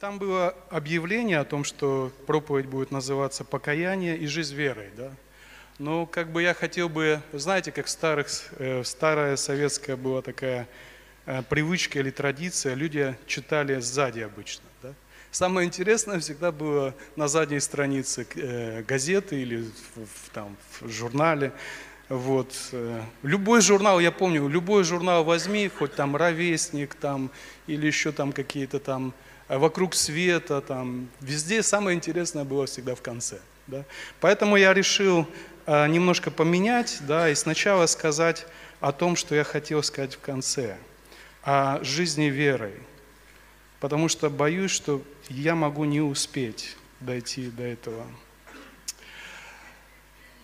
Там было объявление о том, что проповедь будет называться «Покаяние и жизнь верой». Да? Но как бы я хотел бы, знаете, как старых, э, старая советская была такая э, привычка или традиция, люди читали сзади обычно. Да? Самое интересное всегда было на задней странице э, газеты или в, там, в журнале. Вот. Любой журнал, я помню, любой журнал возьми, хоть там «Ровесник» там, или еще там какие-то там «Вокруг света», там, везде самое интересное было всегда в конце. Да? Поэтому я решил э, немножко поменять да, и сначала сказать о том, что я хотел сказать в конце, о жизни верой. Потому что боюсь, что я могу не успеть дойти до этого.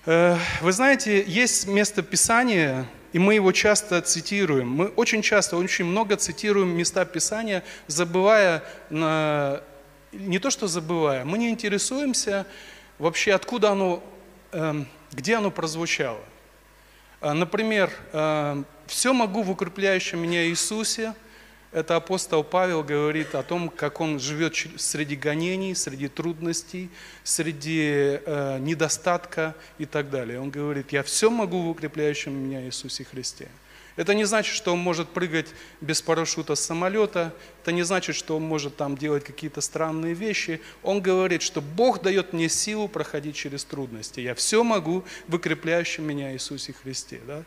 Э, Вы знаете, есть место Писания, и мы его часто цитируем. Мы очень часто, очень много цитируем места Писания, забывая, не то что забывая, мы не интересуемся вообще, откуда оно, эм, где оно прозвучало. А, Например, «Все могу в укрепляющем меня Иисусе», это апостол Павел говорит о том, как он живет среди гонений, среди трудностей, среди э, недостатка и так далее. Он говорит, я все могу в укрепляющем меня Иисусе Христе. Это не значит, что он может прыгать без парашюта с самолета, это не значит, что он может там делать какие-то странные вещи. Он говорит, что Бог дает мне силу проходить через трудности. Я все могу в укрепляющем меня Иисусе Христе. Да?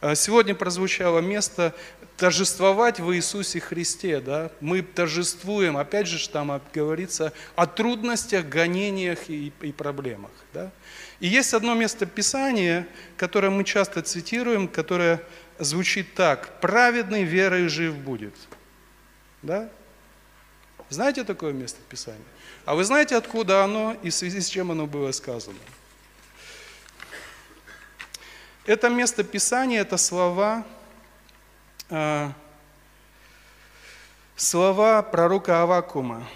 А Сегодня прозвучало место торжествовать в Иисусе Христе. Да? Мы торжествуем, опять же, там говорится о трудностях, гонениях и, и проблемах. Да? И есть одно место Писания, которое мы часто цитируем, которое звучит так. «Праведный верой жив будет». Да? Знаете такое место Писания? А вы знаете, откуда оно и в связи с чем оно было сказано? Это место Писания, это слова, э, слова пророка Авакума.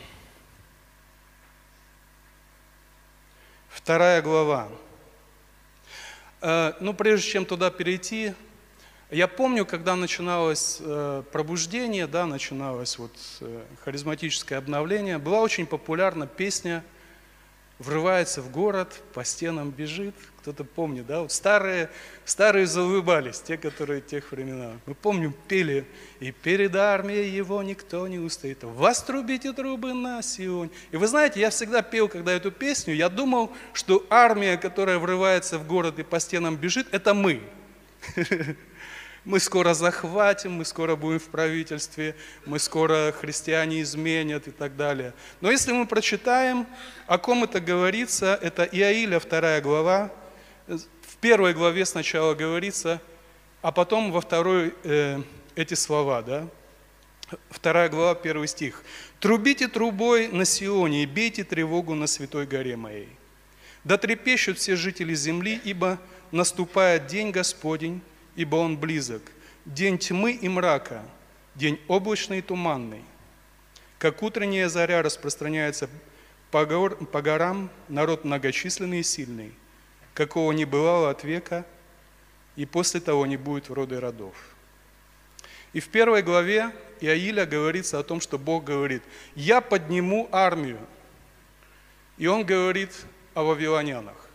Вторая глава. Э, ну, прежде чем туда перейти, я помню, когда начиналось э, пробуждение, да, начиналось вот э, харизматическое обновление, была очень популярна песня «Врывается в город, по стенам бежит». Кто-то помнит, да? Вот старые, старые заулыбались, те, которые тех времена. Мы помним, пели «И перед армией его никто не устоит, вас трубите трубы на Сионе». И вы знаете, я всегда пел, когда эту песню, я думал, что армия, которая врывается в город и по стенам бежит, это мы. Мы скоро захватим, мы скоро будем в правительстве, мы скоро христиане изменят и так далее. Но если мы прочитаем, о ком это говорится, это Иаиля, вторая глава. Первой главе сначала говорится, а потом во второй э, эти слова, да? Вторая глава, первый стих. «Трубите трубой на Сионе и бейте тревогу на святой горе моей. Да трепещут все жители земли, ибо наступает день Господень, ибо Он близок, день тьмы и мрака, день облачный и туманный. Как утренняя заря распространяется по, гор, по горам, народ многочисленный и сильный, какого не бывало от века, и после того не будет в роды родов. И в первой главе Иаиля говорится о том, что Бог говорит, я подниму армию. И он говорит о вавилонянах.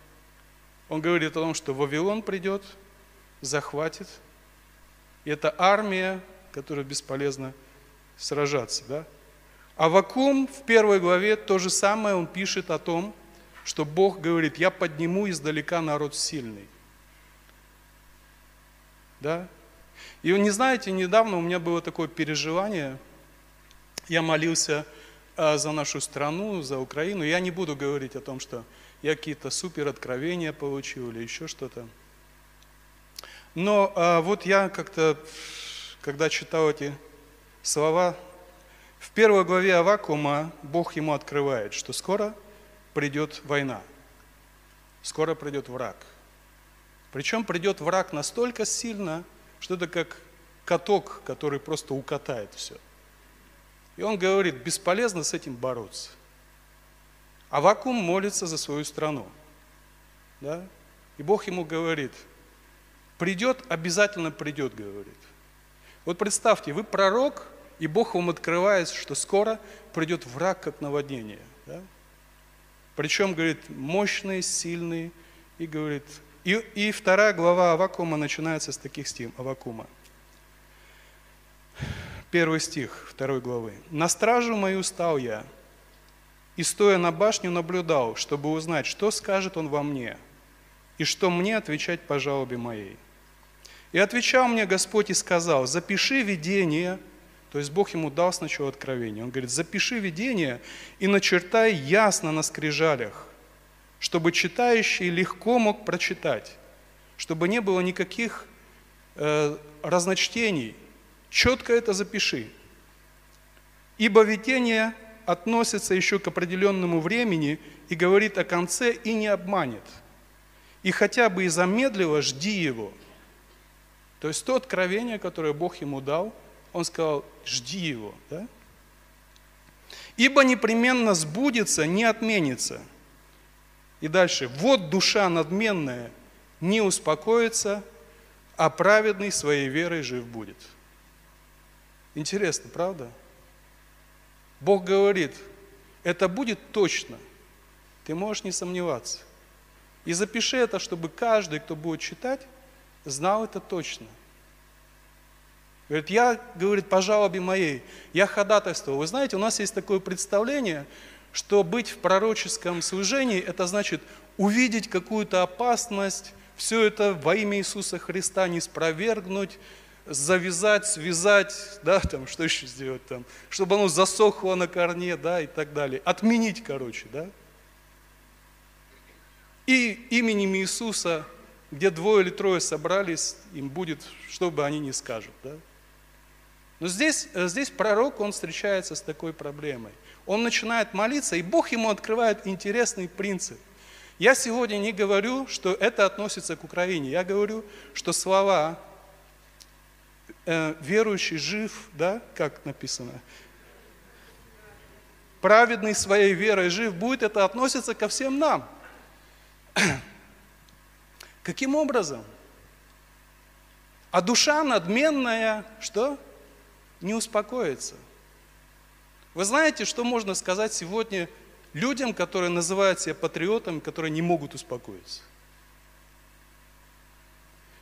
Он говорит о том, что Вавилон придет – захватит. И это армия, которая бесполезно сражаться. Да? А Вакум в первой главе то же самое, он пишет о том, что Бог говорит, я подниму издалека народ сильный. Да? И вы не знаете, недавно у меня было такое переживание, я молился а, за нашу страну, за Украину. Я не буду говорить о том, что я какие-то супер откровения получил или еще что-то. Но а, вот я как-то, когда читал эти слова, в первой главе Авакума Бог ему открывает, что скоро придет война, скоро придет враг. Причем придет враг настолько сильно, что это как каток, который просто укатает все. И он говорит, бесполезно с этим бороться. Авакум молится за свою страну. Да? И Бог ему говорит – Придет, обязательно придет, говорит. Вот представьте, вы пророк, и Бог вам открывает, что скоро придет враг, как наводнение. Да? Причем, говорит, мощный, сильный, и говорит, и, и вторая глава Авакума начинается с таких стих Авакума. Первый стих второй главы. «На стражу мою стал я, и стоя на башню наблюдал, чтобы узнать, что скажет он во мне, и что мне отвечать по жалобе моей. И отвечал мне Господь и сказал, запиши видение, то есть Бог ему дал сначала откровение. Он говорит, запиши видение и начертай ясно на скрижалях, чтобы читающий легко мог прочитать, чтобы не было никаких э, разночтений. Четко это запиши. Ибо видение относится еще к определенному времени и говорит о конце и не обманет. И хотя бы и замедлило, жди его. То есть то откровение, которое Бог ему дал, он сказал, жди его. Да? Ибо непременно сбудется, не отменится. И дальше, вот душа надменная не успокоится, а праведный своей верой жив будет. Интересно, правда? Бог говорит, это будет точно. Ты можешь не сомневаться. И запиши это, чтобы каждый, кто будет читать, знал это точно. Говорит, я, говорит, по жалобе моей, я ходатайствовал. Вы знаете, у нас есть такое представление, что быть в пророческом служении, это значит увидеть какую-то опасность, все это во имя Иисуса Христа не спровергнуть, завязать, связать, да, там, что еще сделать там, чтобы оно засохло на корне, да, и так далее. Отменить, короче, да. И именем Иисуса, где двое или трое собрались, им будет, что бы они ни скажут, да. Но здесь, э, здесь пророк, он встречается с такой проблемой. Он начинает молиться, и Бог ему открывает интересный принцип. Я сегодня не говорю, что это относится к Украине. Я говорю, что слова э, верующий жив, да, как написано, праведный своей верой жив будет, это относится ко всем нам. Каким образом? А душа надменная, что? Не успокоится. Вы знаете, что можно сказать сегодня людям, которые называют себя патриотами, которые не могут успокоиться?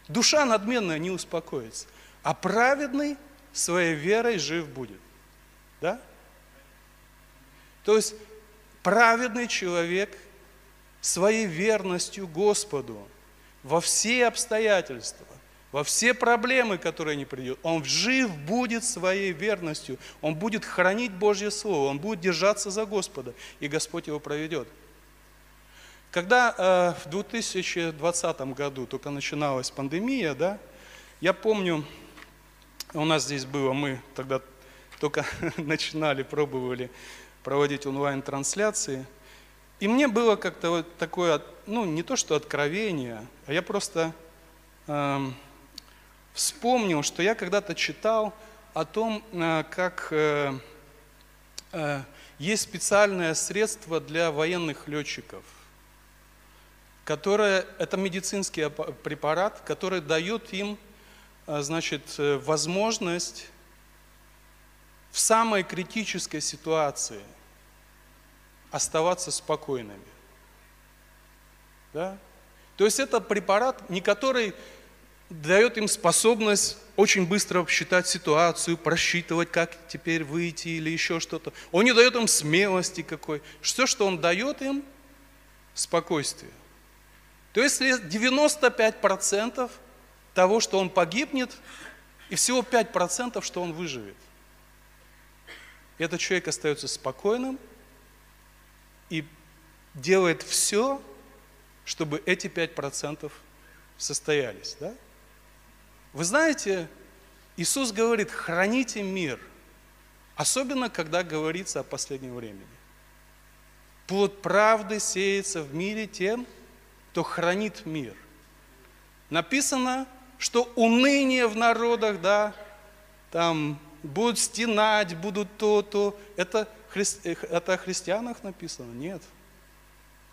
Душа надменная не успокоится а праведный своей верой жив будет. Да? То есть праведный человек своей верностью Господу во все обстоятельства, во все проблемы, которые не придет, он жив будет своей верностью, он будет хранить Божье Слово, он будет держаться за Господа, и Господь его проведет. Когда э, в 2020 году только начиналась пандемия, да, я помню, у нас здесь было, мы тогда только начинали, пробовали проводить онлайн-трансляции. И мне было как-то вот такое, ну не то что откровение, а я просто э, вспомнил, что я когда-то читал о том, э, как э, э, есть специальное средство для военных летчиков, которое, это медицинский препарат, который дает им значит, возможность в самой критической ситуации оставаться спокойными. Да? То есть это препарат, не который дает им способность очень быстро считать ситуацию, просчитывать, как теперь выйти или еще что-то. Он не дает им смелости какой. Все, что он дает им, спокойствие. То есть 95% того, что он погибнет, и всего 5%, что он выживет. Этот человек остается спокойным и делает все, чтобы эти 5% состоялись. Да? Вы знаете, Иисус говорит, храните мир, особенно когда говорится о последнем времени. Плод правды сеется в мире тем, кто хранит мир. Написано, что уныние в народах, да, там будут стенать, будут то-то. Это, хри... это о христианах написано? Нет.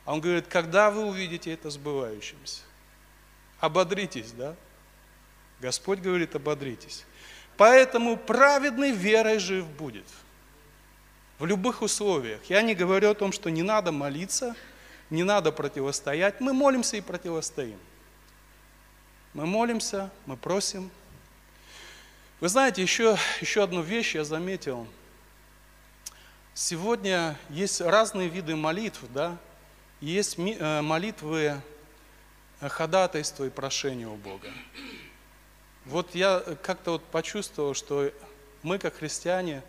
А он говорит, когда вы увидите это сбывающимся? Ободритесь, да? Господь говорит, ободритесь. Поэтому праведный верой жив будет. В любых условиях. Я не говорю о том, что не надо молиться, не надо противостоять. Мы молимся и противостоим. Мы молимся, мы просим. Вы знаете, еще, еще одну вещь я заметил. Сегодня есть разные виды молитв, да? Есть э, молитвы э, ходатайства и прошения у Бога. Вот я как-то вот почувствовал, что мы, как христиане,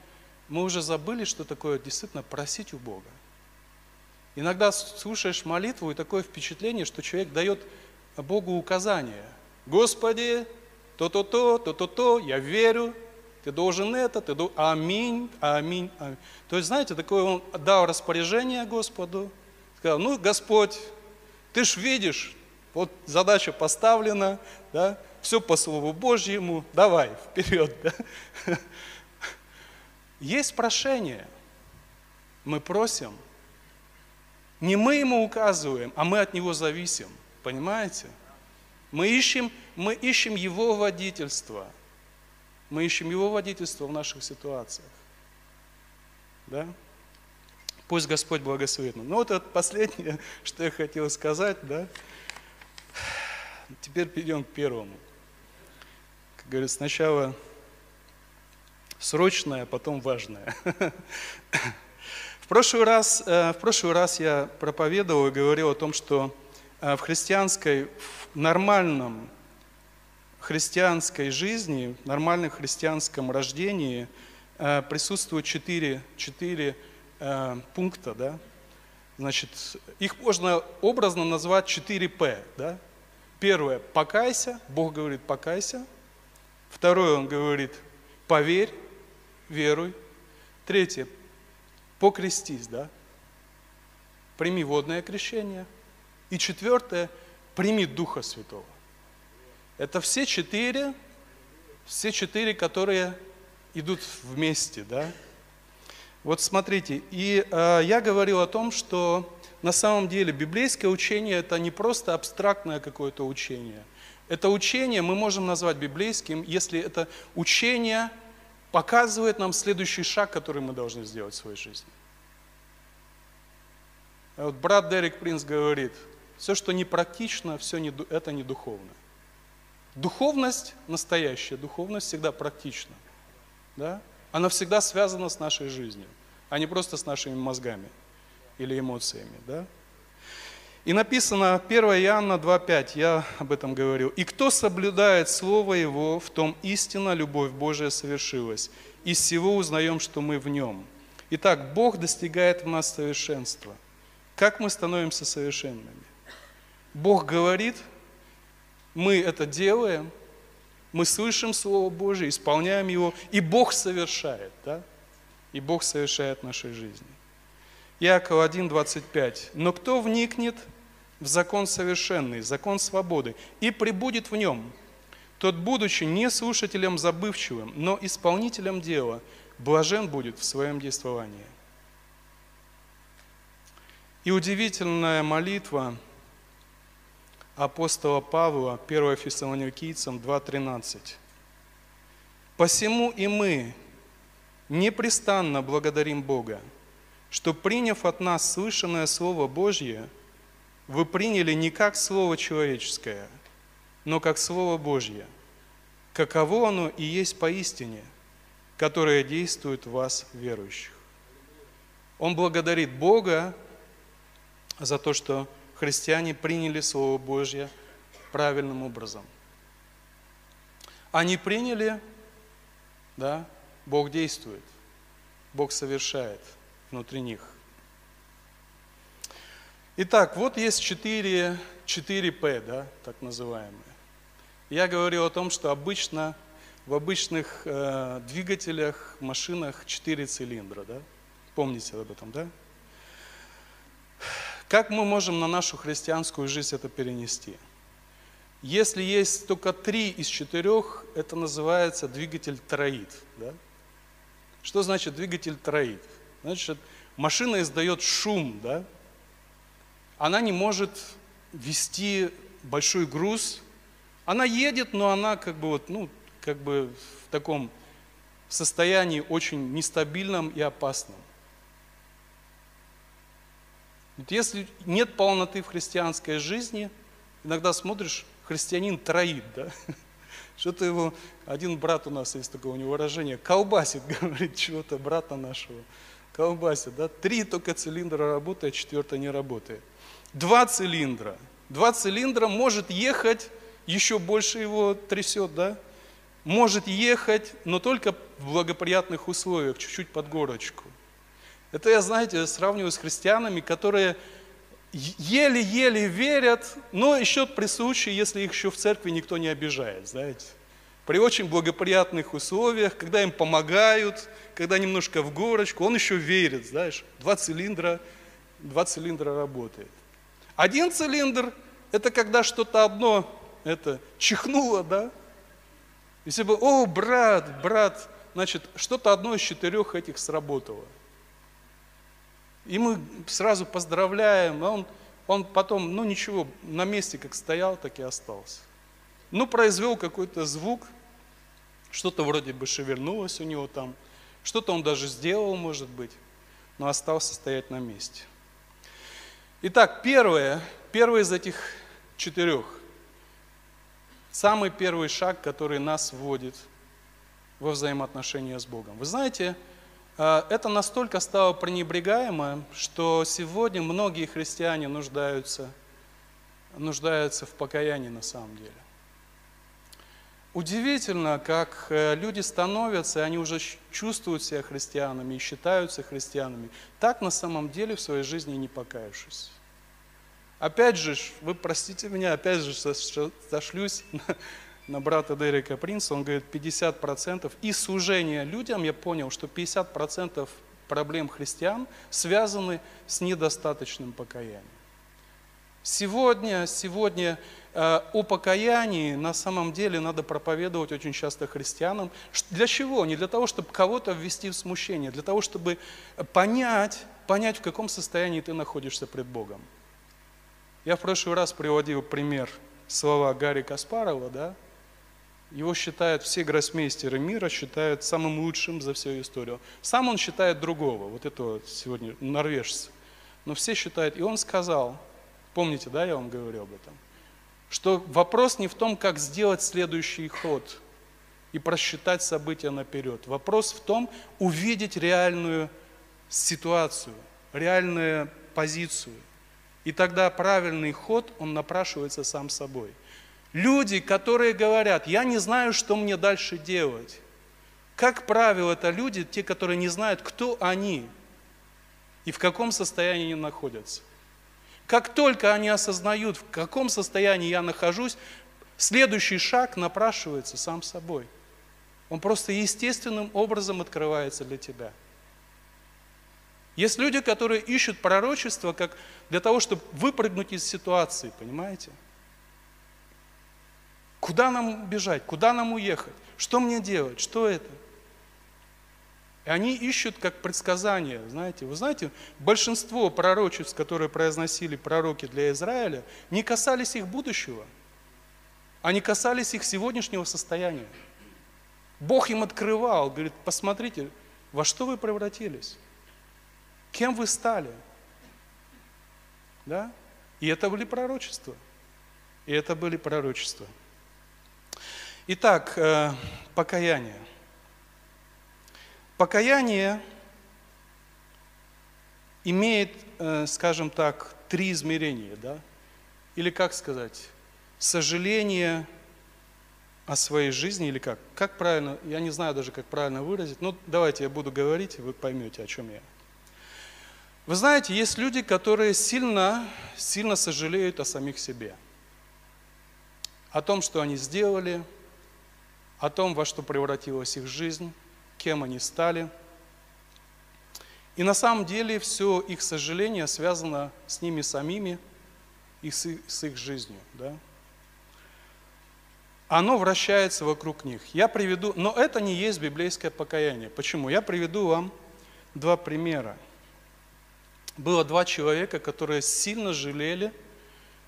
мы уже забыли, что такое действительно просить у Бога. Иногда слушаешь молитву, и такое впечатление, что человек дает Богу указания. Господи, то-то-то, то-то-то, я верю, ты должен это, ты должен... Аминь, аминь, аминь. То есть, знаете, такое он дал распоряжение Господу, сказал, ну, Господь, ты ж видишь, вот задача поставлена, да, все по Слову Божьему, давай, вперед. Да? Есть прошение, мы просим, не мы ему указываем, а мы от него зависим, понимаете? Мы ищем, мы ищем его водительство, мы ищем его водительство в наших ситуациях. Да? Пусть Господь благословит нам. Ну вот это последнее, что я хотел сказать, да. Теперь перейдем к первому говорит, сначала срочное, а потом важное. В прошлый раз, э, в прошлый раз я проповедовал и говорил о том, что э, в христианской, в нормальном христианской жизни, в нормальном христианском рождении э, присутствуют четыре, четыре пункта, да? Значит, их можно образно назвать 4 П, да? Первое – покайся, Бог говорит покайся – Второе, он говорит, поверь, веруй. Третье, покрестись, да? Прими водное крещение. И четвертое, прими Духа Святого. Это все четыре, все четыре, которые идут вместе, да? Вот смотрите, и э, я говорил о том, что на самом деле библейское учение это не просто абстрактное какое-то учение, это учение мы можем назвать библейским, если это учение показывает нам следующий шаг, который мы должны сделать в своей жизни. А вот брат Дерек Принц говорит, все, что не практично, все не, это не духовно. Духовность, настоящая духовность всегда практична. Да? Она всегда связана с нашей жизнью, а не просто с нашими мозгами или эмоциями. Да? И написано 1 Иоанна 2.5, я об этом говорил. «И кто соблюдает Слово Его, в том истина, любовь Божия совершилась. Из всего узнаем, что мы в Нем». Итак, Бог достигает в нас совершенства. Как мы становимся совершенными? Бог говорит, мы это делаем, мы слышим Слово Божие, исполняем его, и Бог совершает, да? И Бог совершает в нашей жизни. Иакова 1.25. «Но кто вникнет в закон совершенный, закон свободы, и прибудет в нем, тот, будучи не слушателем забывчивым, но исполнителем дела, блажен будет в своем действовании». И удивительная молитва апостола Павла, 1 Фессалоникийцам 2.13. «Посему и мы непрестанно благодарим Бога, что, приняв от нас слышанное Слово Божье, вы приняли не как Слово человеческое, но как Слово Божье, каково оно и есть поистине, которое действует в вас, верующих. Он благодарит Бога за то, что христиане приняли Слово Божье правильным образом. Они приняли, да, Бог действует, Бог совершает – внутри них. Итак, вот есть 4, 4П, да, так называемые. Я говорил о том, что обычно в обычных э, двигателях, машинах 4 цилиндра, да? Помните об этом, да? Как мы можем на нашу христианскую жизнь это перенести? Если есть только три из четырех, это называется двигатель троид. Да? Что значит двигатель троид? Значит, машина издает шум, да? Она не может вести большой груз. Она едет, но она как бы вот, ну, как бы в таком состоянии очень нестабильном и опасном. Ведь если нет полноты в христианской жизни, иногда смотришь, христианин троит, да? Что-то его, один брат у нас есть такое у него выражение, колбасит, говорит, чего-то брата нашего, колбасит, да? Три только цилиндра работает, четвертый не работает. Два цилиндра. Два цилиндра может ехать, еще больше его трясет, да? Может ехать, но только в благоприятных условиях, чуть-чуть под горочку. Это я, знаете, сравниваю с христианами, которые еле-еле верят, но еще при случае, если их еще в церкви никто не обижает, знаете. При очень благоприятных условиях, когда им помогают, когда немножко в горочку, он еще верит, знаешь, два цилиндра, два цилиндра работает. Один цилиндр – это когда что-то одно это чихнуло, да? Если бы, о, брат, брат, значит, что-то одно из четырех этих сработало – и мы сразу поздравляем, а он, он потом, ну ничего, на месте как стоял, так и остался. Ну, произвел какой-то звук, что-то вроде бы шевернулось у него там, что-то он даже сделал, может быть, но остался стоять на месте. Итак, первое, первый из этих четырех, самый первый шаг, который нас вводит во взаимоотношения с Богом. Вы знаете, а, это настолько стало пренебрегаемо, что сегодня многие христиане нуждаются, нуждаются в покаянии на самом деле. Удивительно, как э, люди становятся, и они уже чувствуют себя христианами и считаются христианами, так на самом деле в своей жизни не покаявшись. Опять же, вы простите меня, опять же сошлюсь на брата Дерека Принца, он говорит 50%. И служение людям, я понял, что 50% проблем христиан связаны с недостаточным покаянием. Сегодня, сегодня о покаянии на самом деле надо проповедовать очень часто христианам. Для чего? Не для того, чтобы кого-то ввести в смущение, для того, чтобы понять, понять, в каком состоянии ты находишься пред Богом. Я в прошлый раз приводил пример слова Гарри Каспарова, да, его считают все гроссмейстеры мира, считают самым лучшим за всю историю. Сам он считает другого, вот этого сегодня норвежца. Но все считают, и он сказал, помните, да, я вам говорил об этом, что вопрос не в том, как сделать следующий ход и просчитать события наперед. Вопрос в том, увидеть реальную ситуацию, реальную позицию. И тогда правильный ход, он напрашивается сам собой. Люди, которые говорят, я не знаю, что мне дальше делать. Как правило, это люди, те, которые не знают, кто они и в каком состоянии они находятся. Как только они осознают, в каком состоянии я нахожусь, следующий шаг напрашивается сам собой. Он просто естественным образом открывается для тебя. Есть люди, которые ищут пророчество как для того, чтобы выпрыгнуть из ситуации, понимаете? Куда нам бежать? Куда нам уехать? Что мне делать? Что это? И они ищут как предсказания, знаете. Вы знаете, большинство пророчеств, которые произносили пророки для Израиля, не касались их будущего. Они касались их сегодняшнего состояния. Бог им открывал, говорит, посмотрите, во что вы превратились, кем вы стали. Да? И это были пророчества. И это были пророчества. Итак, э, покаяние. Покаяние имеет, э, скажем так, три измерения, да? Или как сказать, сожаление о своей жизни, или как? Как правильно, я не знаю даже, как правильно выразить, но давайте я буду говорить, и вы поймете, о чем я. Вы знаете, есть люди, которые сильно, сильно сожалеют о самих себе, о том, что они сделали, о том, во что превратилась их жизнь, кем они стали. И на самом деле все их сожаление связано с ними самими и с их, жизнью. Да? Оно вращается вокруг них. Я приведу, но это не есть библейское покаяние. Почему? Я приведу вам два примера. Было два человека, которые сильно жалели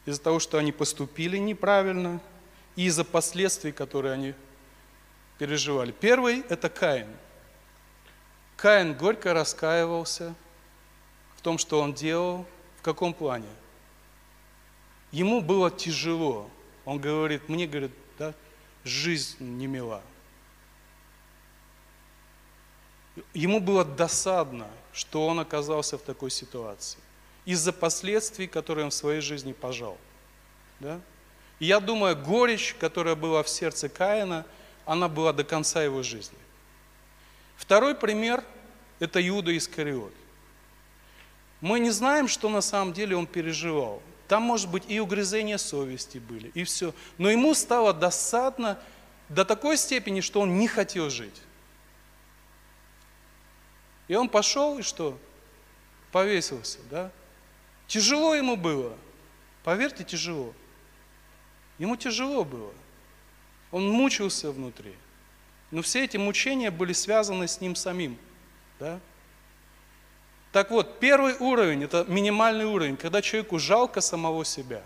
из-за того, что они поступили неправильно, и из-за последствий, которые они переживали. Первый – это Каин. Каин горько раскаивался в том, что он делал. В каком плане? Ему было тяжело. Он говорит, мне, говорит, да, жизнь не мила. Ему было досадно, что он оказался в такой ситуации из-за последствий, которые он в своей жизни пожал. Да? И я думаю, горечь, которая была в сердце Каина, она была до конца его жизни. Второй пример – это Иуда Искариот. Мы не знаем, что на самом деле он переживал. Там, может быть, и угрызения совести были, и все. Но ему стало досадно до такой степени, что он не хотел жить. И он пошел и что? Повесился, да? Тяжело ему было. Поверьте, тяжело. Ему тяжело было. Он мучился внутри. Но все эти мучения были связаны с ним самим. Да? Так вот, первый уровень, это минимальный уровень, когда человеку жалко самого себя.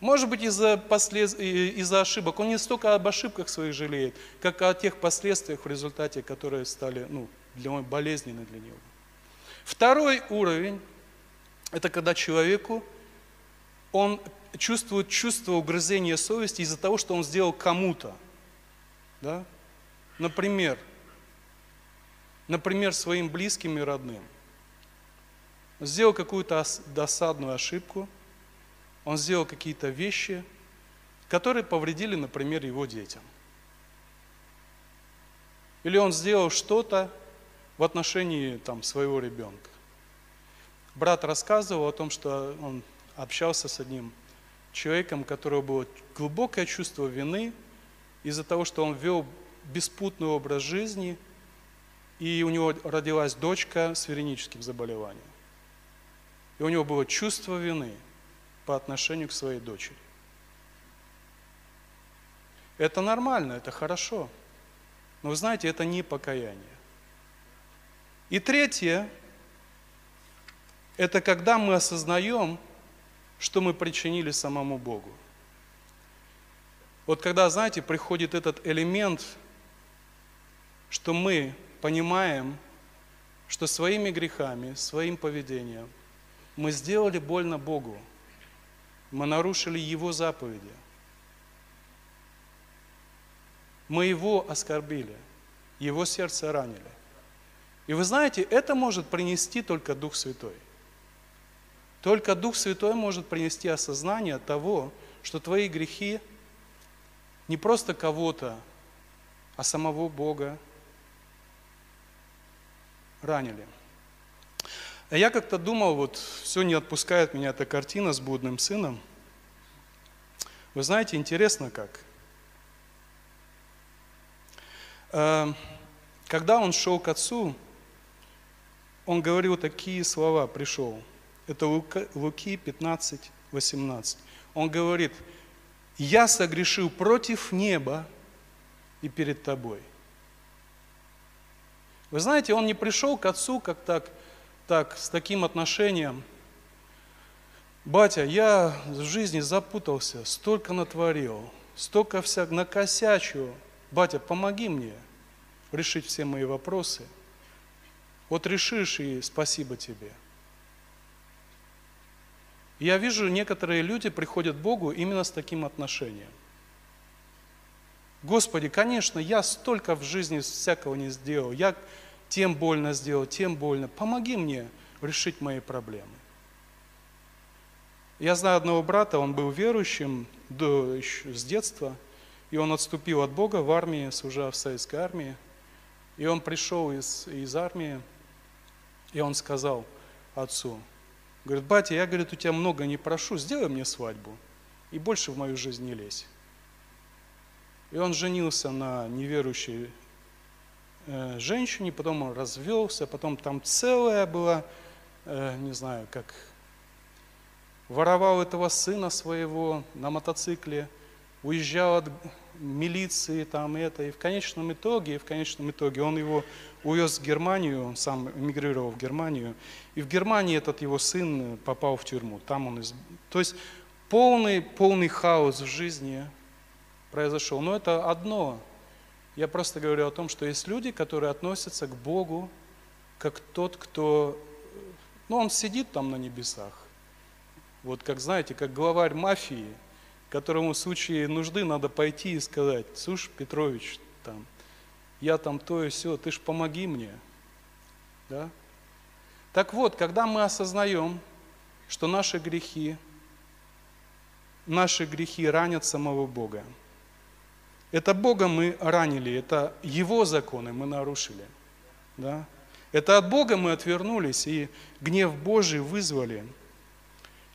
Может быть, из-за послед... из ошибок. Он не столько об ошибках своих жалеет, как о тех последствиях в результате, которые стали ну, для него болезненны для него. Второй уровень это когда человеку, он чувствует чувство угрызения совести из-за того, что он сделал кому-то. Да? Например, например, своим близким и родным. Сделал какую-то досадную ошибку, он сделал какие-то вещи, которые повредили, например, его детям. Или он сделал что-то в отношении там, своего ребенка брат рассказывал о том, что он общался с одним человеком, у которого было глубокое чувство вины из-за того, что он вел беспутный образ жизни, и у него родилась дочка с вереническим заболеванием. И у него было чувство вины по отношению к своей дочери. Это нормально, это хорошо. Но вы знаете, это не покаяние. И третье, это когда мы осознаем, что мы причинили самому Богу. Вот когда, знаете, приходит этот элемент, что мы понимаем, что своими грехами, своим поведением мы сделали больно Богу, мы нарушили Его заповеди, мы Его оскорбили, Его сердце ранили. И вы знаете, это может принести только Дух Святой. Только Дух Святой может принести осознание того, что твои грехи не просто кого-то, а самого Бога ранили. А я как-то думал, вот все не отпускает меня эта картина с блудным сыном. Вы знаете, интересно как. Э, когда он шел к отцу, он говорил такие слова, пришел – это Луки 15, 18. Он говорит, я согрешил против неба и перед тобой. Вы знаете, он не пришел к отцу как так, так с таким отношением. Батя, я в жизни запутался, столько натворил, столько всяк накосячу. Батя, помоги мне решить все мои вопросы. Вот решишь и спасибо тебе – я вижу, некоторые люди приходят к Богу именно с таким отношением. Господи, конечно, я столько в жизни всякого не сделал, я тем больно сделал, тем больно. Помоги мне решить мои проблемы. Я знаю одного брата, он был верующим до, еще с детства, и он отступил от Бога в армии, служа в советской армии. И он пришел из, из армии, и он сказал отцу, Говорит, батя, я, говорит, у тебя много не прошу, сделай мне свадьбу и больше в мою жизнь не лезь. И он женился на неверующей э, женщине, потом он развелся, потом там целая была, э, не знаю, как воровал этого сына своего на мотоцикле, уезжал от милиции, там это, и в конечном итоге, и в конечном итоге он его увез в Германию, он сам эмигрировал в Германию, и в Германии этот его сын попал в тюрьму, там он, из... то есть полный, полный хаос в жизни произошел, но это одно, Я просто говорю о том, что есть люди, которые относятся к Богу как тот, кто, ну, он сидит там на небесах. Вот как, знаете, как главарь мафии, которому в случае нужды надо пойти и сказать, слушай, Петрович, там, я там то и все, ты ж помоги мне. Да? Так вот, когда мы осознаем, что наши грехи, наши грехи ранят самого Бога, это Бога мы ранили, это Его законы мы нарушили. Да? Это от Бога мы отвернулись и гнев Божий вызвали.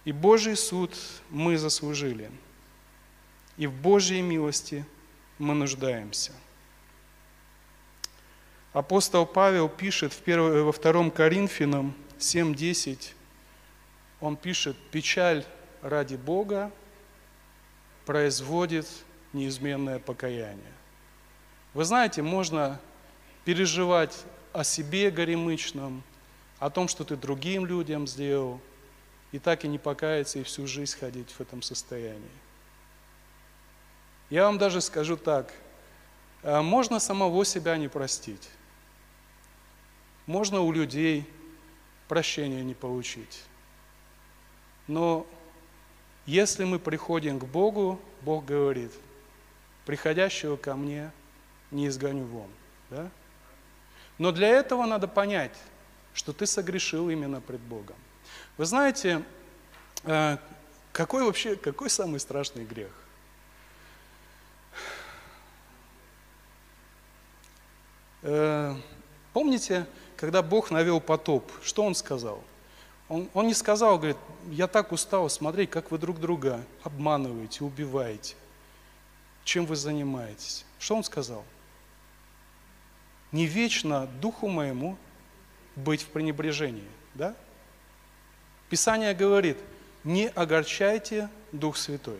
И Божий суд мы заслужили. И в Божьей милости мы нуждаемся. Апостол Павел пишет в 1, во 2 Коринфянам 7.10, он пишет, печаль ради Бога производит неизменное покаяние. Вы знаете, можно переживать о себе горемычном, о том, что ты другим людям сделал, и так и не покаяться, и всю жизнь ходить в этом состоянии. Я вам даже скажу так, э, можно самого себя не простить. Можно у людей прощения не получить. Но если мы приходим к Богу, Бог говорит, приходящего ко мне не изгоню вон. Да? Но для этого надо понять, что ты согрешил именно пред Богом. Вы знаете, э, какой вообще, какой самый страшный грех? Э, помните, когда Бог навел потоп, что Он сказал? Он, он не сказал, говорит, я так устал смотреть, как вы друг друга обманываете, убиваете. Чем вы занимаетесь? Что Он сказал? Не вечно духу моему быть в пренебрежении. Да? Писание говорит, не огорчайте Дух Святой.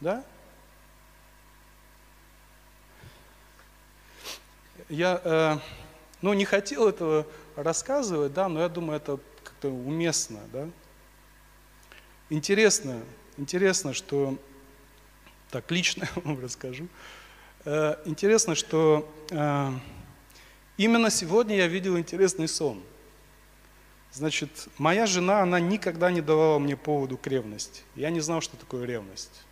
Да? Я э, ну, не хотел этого рассказывать, да, но я думаю, это как-то уместно. Да? Интересно, интересно, что... Так, лично вам расскажу. Э, интересно, что э, именно сегодня я видел интересный сон – Значит, моя жена, она никогда не давала мне поводу к ревности. Я не знал, что такое ревность.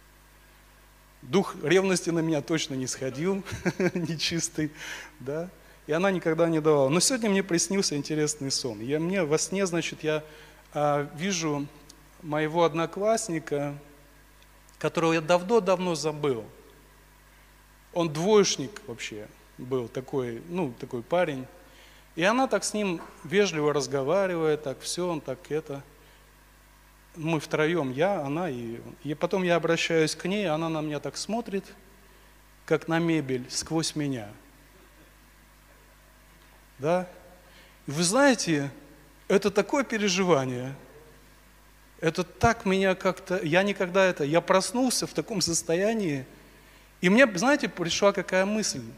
Дух ревности на меня точно не сходил, нечистый, да, и она никогда не давала. Но сегодня мне приснился интересный сон. Я, мне во сне, значит, я а, вижу моего одноклассника, которого я давно-давно забыл. Он двоечник вообще был, такой, ну, такой парень. И она так с ним вежливо разговаривает, так все, он так это. Мы втроем, я, она и... И потом я обращаюсь к ней, она на меня так смотрит, как на мебель, сквозь меня. Да? И вы знаете, это такое переживание, это так меня как-то... Я никогда это... Я проснулся в таком состоянии, и мне, знаете, пришла какая мысль –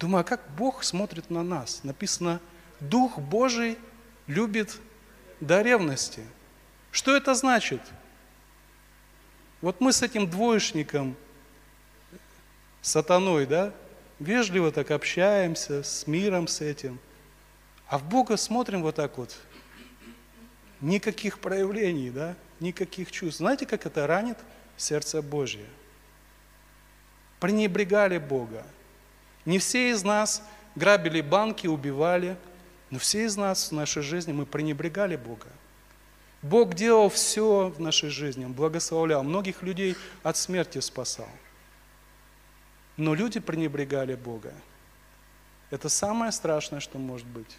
Думаю, а как Бог смотрит на нас? Написано, Дух Божий любит до ревности. Что это значит? Вот мы с этим двоечником, сатаной, да, вежливо так общаемся, с миром с этим, а в Бога смотрим вот так вот. Никаких проявлений, да, никаких чувств. Знаете, как это ранит сердце Божье? Пренебрегали Бога. Не все из нас грабили банки, убивали, но все из нас в нашей жизни мы пренебрегали Бога. Бог делал все в нашей жизни, Он благословлял, многих людей от смерти спасал. Но люди пренебрегали Бога. Это самое страшное, что может быть.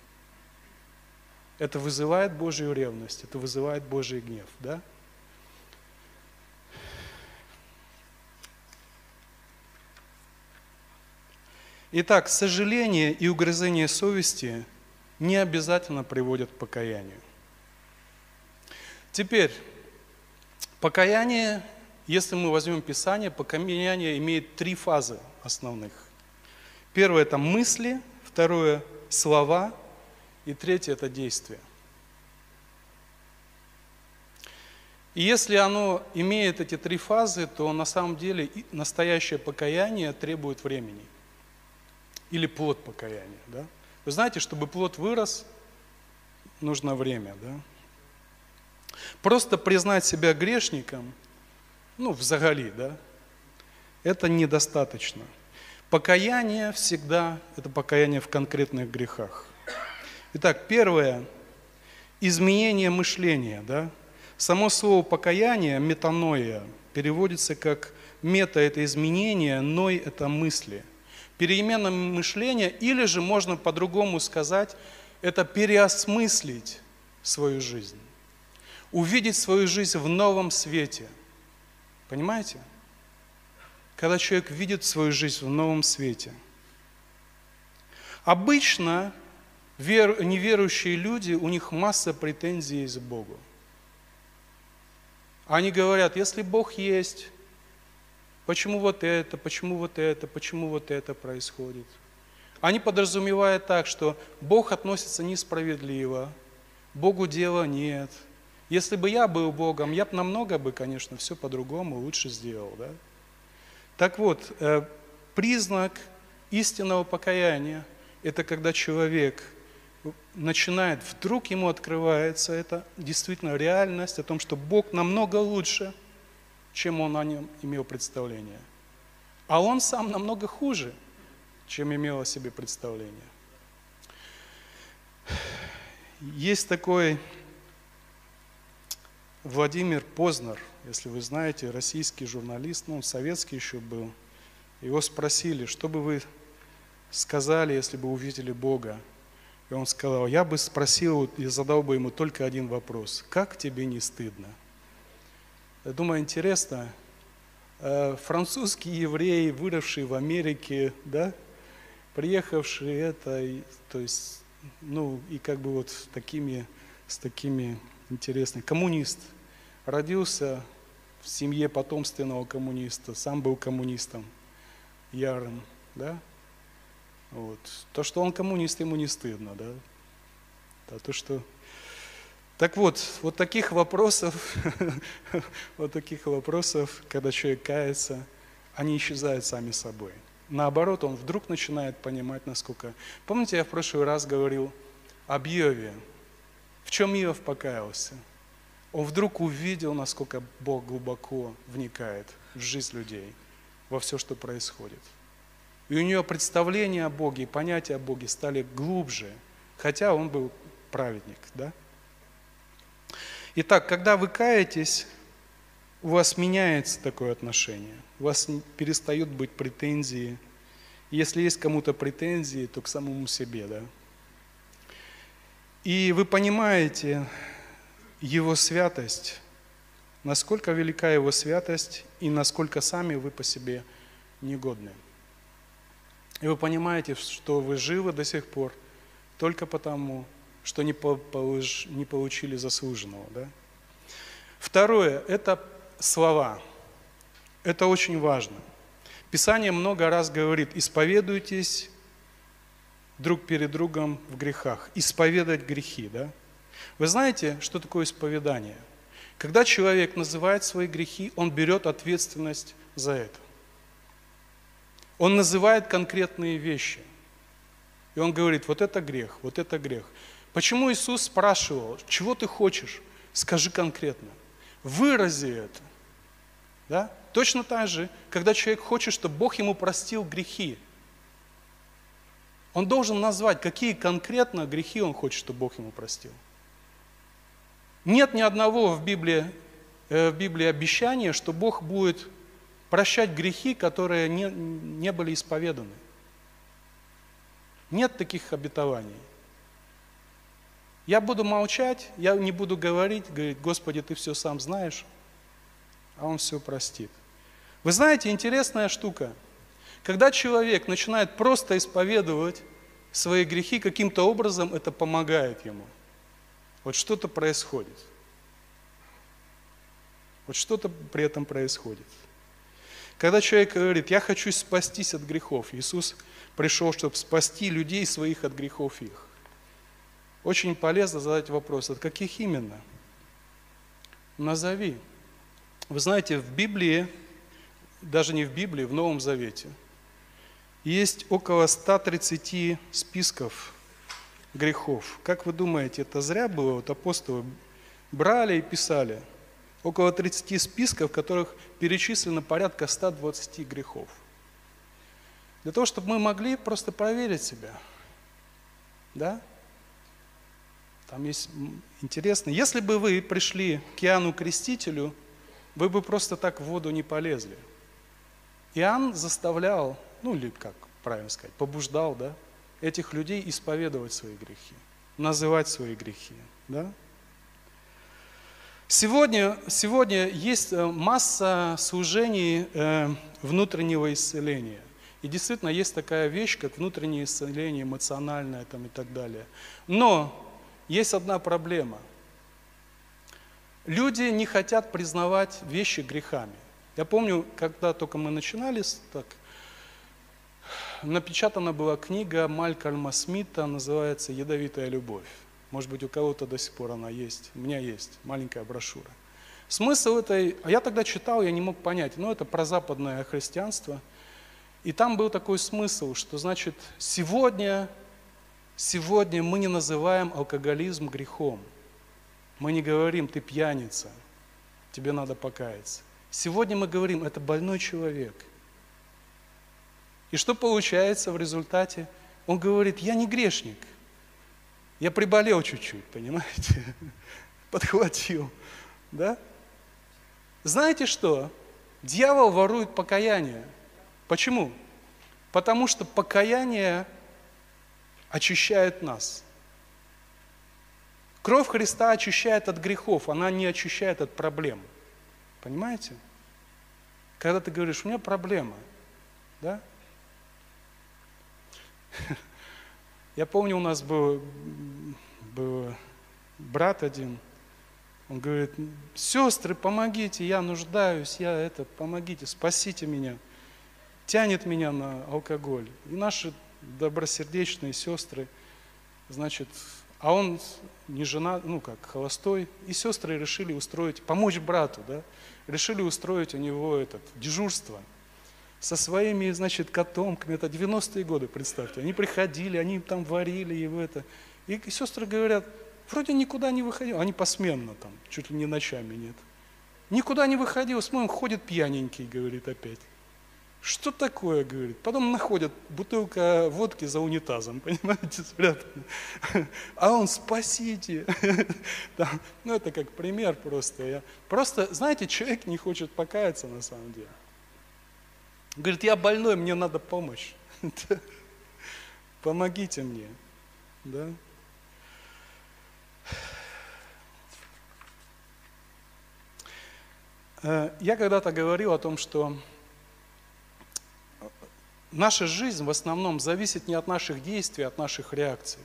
Это вызывает Божью ревность, это вызывает Божий гнев. Да? Итак, сожаление и угрызение совести не обязательно приводят к покаянию. Теперь, покаяние, если мы возьмем Писание, покаяние имеет три фазы основных. Первое – это мысли, второе – слова, и третье – это действие. И если оно имеет эти три фазы, то на самом деле настоящее покаяние требует времени – или плод покаяния. Да? Вы знаете, чтобы плод вырос, нужно время. Да? Просто признать себя грешником, ну, взагали, да, это недостаточно. Покаяние всегда – это покаяние в конкретных грехах. Итак, первое – изменение мышления. Да? Само слово покаяние, метаноия, переводится как мета – это изменение, ной – это мысли. Перемена мышления, или же можно по-другому сказать, это переосмыслить свою жизнь. Увидеть свою жизнь в новом свете. Понимаете? Когда человек видит свою жизнь в новом свете. Обычно вер, неверующие люди, у них масса претензий к Богу. Они говорят, если Бог есть, почему вот это, почему вот это, почему вот это происходит? Они подразумевают так, что Бог относится несправедливо, Богу дела нет. Если бы я был Богом, я бы намного бы, конечно, все по-другому лучше сделал. Да? Так вот, э, признак истинного покаяния – это когда человек начинает, вдруг ему открывается это действительно реальность о том, что Бог намного лучше, чем он о нем имел представление. А он сам намного хуже, чем имел о себе представление. Есть такой Владимир Познер, если вы знаете, российский журналист, ну, советский еще был. Его спросили, что бы вы сказали, если бы увидели Бога? И он сказал, я бы спросил и задал бы ему только один вопрос. Как тебе не стыдно? Я думаю, интересно, э, французский еврей, выросший в Америке, да, приехавший это, то есть, ну, и как бы вот такими, с такими интересными, коммунист, родился в семье потомственного коммуниста, сам был коммунистом ярым, да, вот. То, что он коммунист, ему не стыдно, да? А то, что... Так вот, вот таких вопросов, вот таких вопросов, когда человек кается, они исчезают сами собой. Наоборот, он вдруг начинает понимать, насколько... Помните, я в прошлый раз говорил об Иове. В чем Иов покаялся? Он вдруг увидел, насколько Бог глубоко вникает в жизнь людей, во все, что происходит. И у нее представление о Боге и понятие о Боге стали глубже, хотя он был праведник. Да? Итак, когда вы каетесь, у вас меняется такое отношение. У вас перестают быть претензии. Если есть кому-то претензии, то к самому себе. Да? И вы понимаете Его святость, насколько велика Его святость и насколько сами вы по себе негодны. И вы понимаете, что вы живы до сих пор только потому, что не, не получили заслуженного. Да? Второе – это слова. Это очень важно. Писание много раз говорит, исповедуйтесь друг перед другом в грехах. Исповедать грехи. Да? Вы знаете, что такое исповедание? Когда человек называет свои грехи, он берет ответственность за это. Он называет конкретные вещи. И он говорит, вот это грех, вот это грех. Почему Иисус спрашивал, чего ты хочешь? Скажи конкретно. Вырази это. Да? Точно так же, когда человек хочет, чтобы Бог ему простил грехи, он должен назвать, какие конкретно грехи он хочет, чтобы Бог ему простил. Нет ни одного в Библии, э, в Библии обещания, что Бог будет прощать грехи, которые не, не были исповеданы. Нет таких обетований. Я буду молчать, я не буду говорить, говорить, Господи, Ты все сам знаешь, а Он все простит. Вы знаете, интересная штука. Когда человек начинает просто исповедовать свои грехи, каким-то образом это помогает ему. Вот что-то происходит. Вот что-то при этом происходит. Когда человек говорит, я хочу спастись от грехов, Иисус пришел, чтобы спасти людей своих от грехов их. Очень полезно задать вопрос, от каких именно? Назови. Вы знаете, в Библии, даже не в Библии, в Новом Завете, есть около 130 списков грехов. Как вы думаете, это зря было? Вот апостолы брали и писали. Около 30 списков, в которых перечислено порядка 120 грехов. Для того, чтобы мы могли просто проверить себя. Да? Там есть интересно. Если бы вы пришли к Иоанну Крестителю, вы бы просто так в воду не полезли. Иоанн заставлял, ну или как правильно сказать, побуждал, да, этих людей исповедовать свои грехи, называть свои грехи, да. Сегодня, сегодня есть э, масса служений э, внутреннего исцеления. И действительно есть такая вещь, как внутреннее исцеление, эмоциональное там, и так далее. Но есть одна проблема. Люди не хотят признавать вещи грехами. Я помню, когда только мы начинали, так, напечатана была книга Малькольма Смита, называется «Ядовитая любовь». Может быть, у кого-то до сих пор она есть. У меня есть маленькая брошюра. Смысл этой... А я тогда читал, я не мог понять. Но это про западное христианство. И там был такой смысл, что значит сегодня Сегодня мы не называем алкоголизм грехом. Мы не говорим, ты пьяница, тебе надо покаяться. Сегодня мы говорим, это больной человек. И что получается в результате? Он говорит, я не грешник, я приболел чуть-чуть, понимаете? Подхватил, да? Знаете что? Дьявол ворует покаяние. Почему? Потому что покаяние очищает нас. Кровь Христа очищает от грехов, она не очищает от проблем. Понимаете? Когда ты говоришь, у меня проблема, да? Я помню, у нас был, был брат один, он говорит, сестры, помогите, я нуждаюсь, я это, помогите, спасите меня. Тянет меня на алкоголь. И наши добросердечные сестры, значит, а он не жена, ну как, холостой, и сестры решили устроить, помочь брату, да, решили устроить у него этот дежурство со своими, значит, котомками, это 90-е годы, представьте, они приходили, они там варили его это, и сестры говорят, вроде никуда не выходил, они посменно там, чуть ли не ночами нет, никуда не выходил, смотрим, ходит пьяненький, говорит опять. Что такое, говорит. Потом находят бутылка водки за унитазом, понимаете, спрятана. А он, спасите. Ну, это как пример просто. Я, просто, знаете, человек не хочет покаяться на самом деле. Говорит, я больной, мне надо помощь. Помогите мне. Да? Э, я когда-то говорил о том, что наша жизнь в основном зависит не от наших действий, а от наших реакций.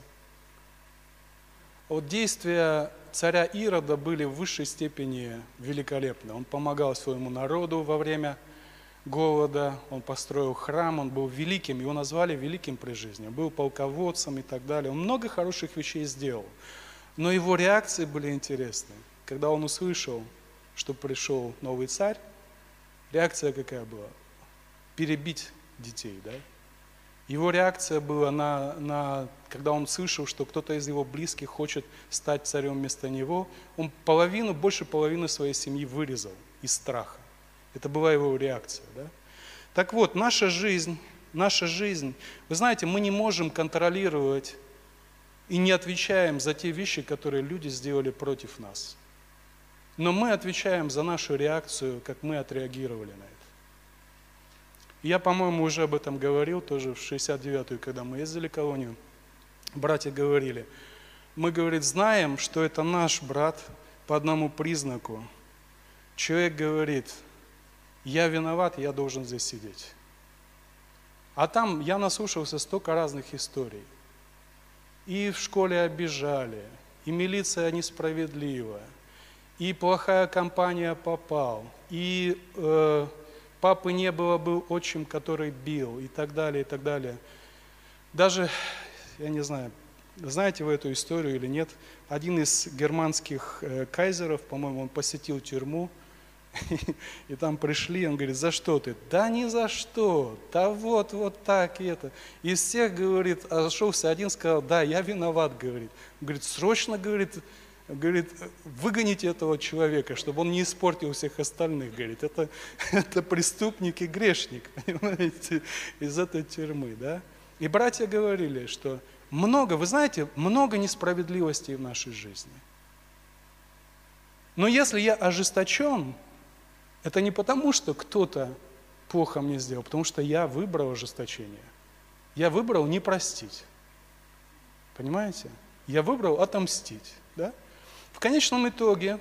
Вот действия царя Ирода были в высшей степени великолепны. Он помогал своему народу во время голода, он построил храм, он был великим, его назвали великим при жизни, был полководцем и так далее. Он много хороших вещей сделал. Но его реакции были интересны. Когда он услышал, что пришел новый царь, реакция какая была? Перебить детей. Да? Его реакция была на, на, когда он слышал, что кто-то из его близких хочет стать царем вместо него, он половину, больше половины своей семьи вырезал из страха. Это была его реакция. Да? Так вот, наша жизнь, наша жизнь, вы знаете, мы не можем контролировать и не отвечаем за те вещи, которые люди сделали против нас. Но мы отвечаем за нашу реакцию, как мы отреагировали на это. Я, по-моему, уже об этом говорил тоже в 69-ю, когда мы ездили в колонию. Братья говорили, мы, говорит, знаем, что это наш брат по одному признаку. Человек говорит, я виноват, я должен здесь сидеть. А там я наслушался столько разных историй. И в школе обижали, и милиция несправедлива, и плохая компания попал, и э, папы не было, был отчим, который бил и так далее, и так далее. Даже, я не знаю, знаете вы эту историю или нет, один из германских э, кайзеров, по-моему, он посетил тюрьму, И там пришли, он говорит, за что ты? Да ни за что, да вот, вот так и это. Из всех, говорит, зашелся один, сказал, да, я виноват, говорит. Говорит, срочно, говорит, говорит, выгоните этого человека, чтобы он не испортил всех остальных, говорит. Это, это преступник и грешник, понимаете, из этой тюрьмы, да. И братья говорили, что много, вы знаете, много несправедливости в нашей жизни. Но если я ожесточен, это не потому, что кто-то плохо мне сделал, потому что я выбрал ожесточение. Я выбрал не простить. Понимаете? Я выбрал отомстить. Да? В конечном итоге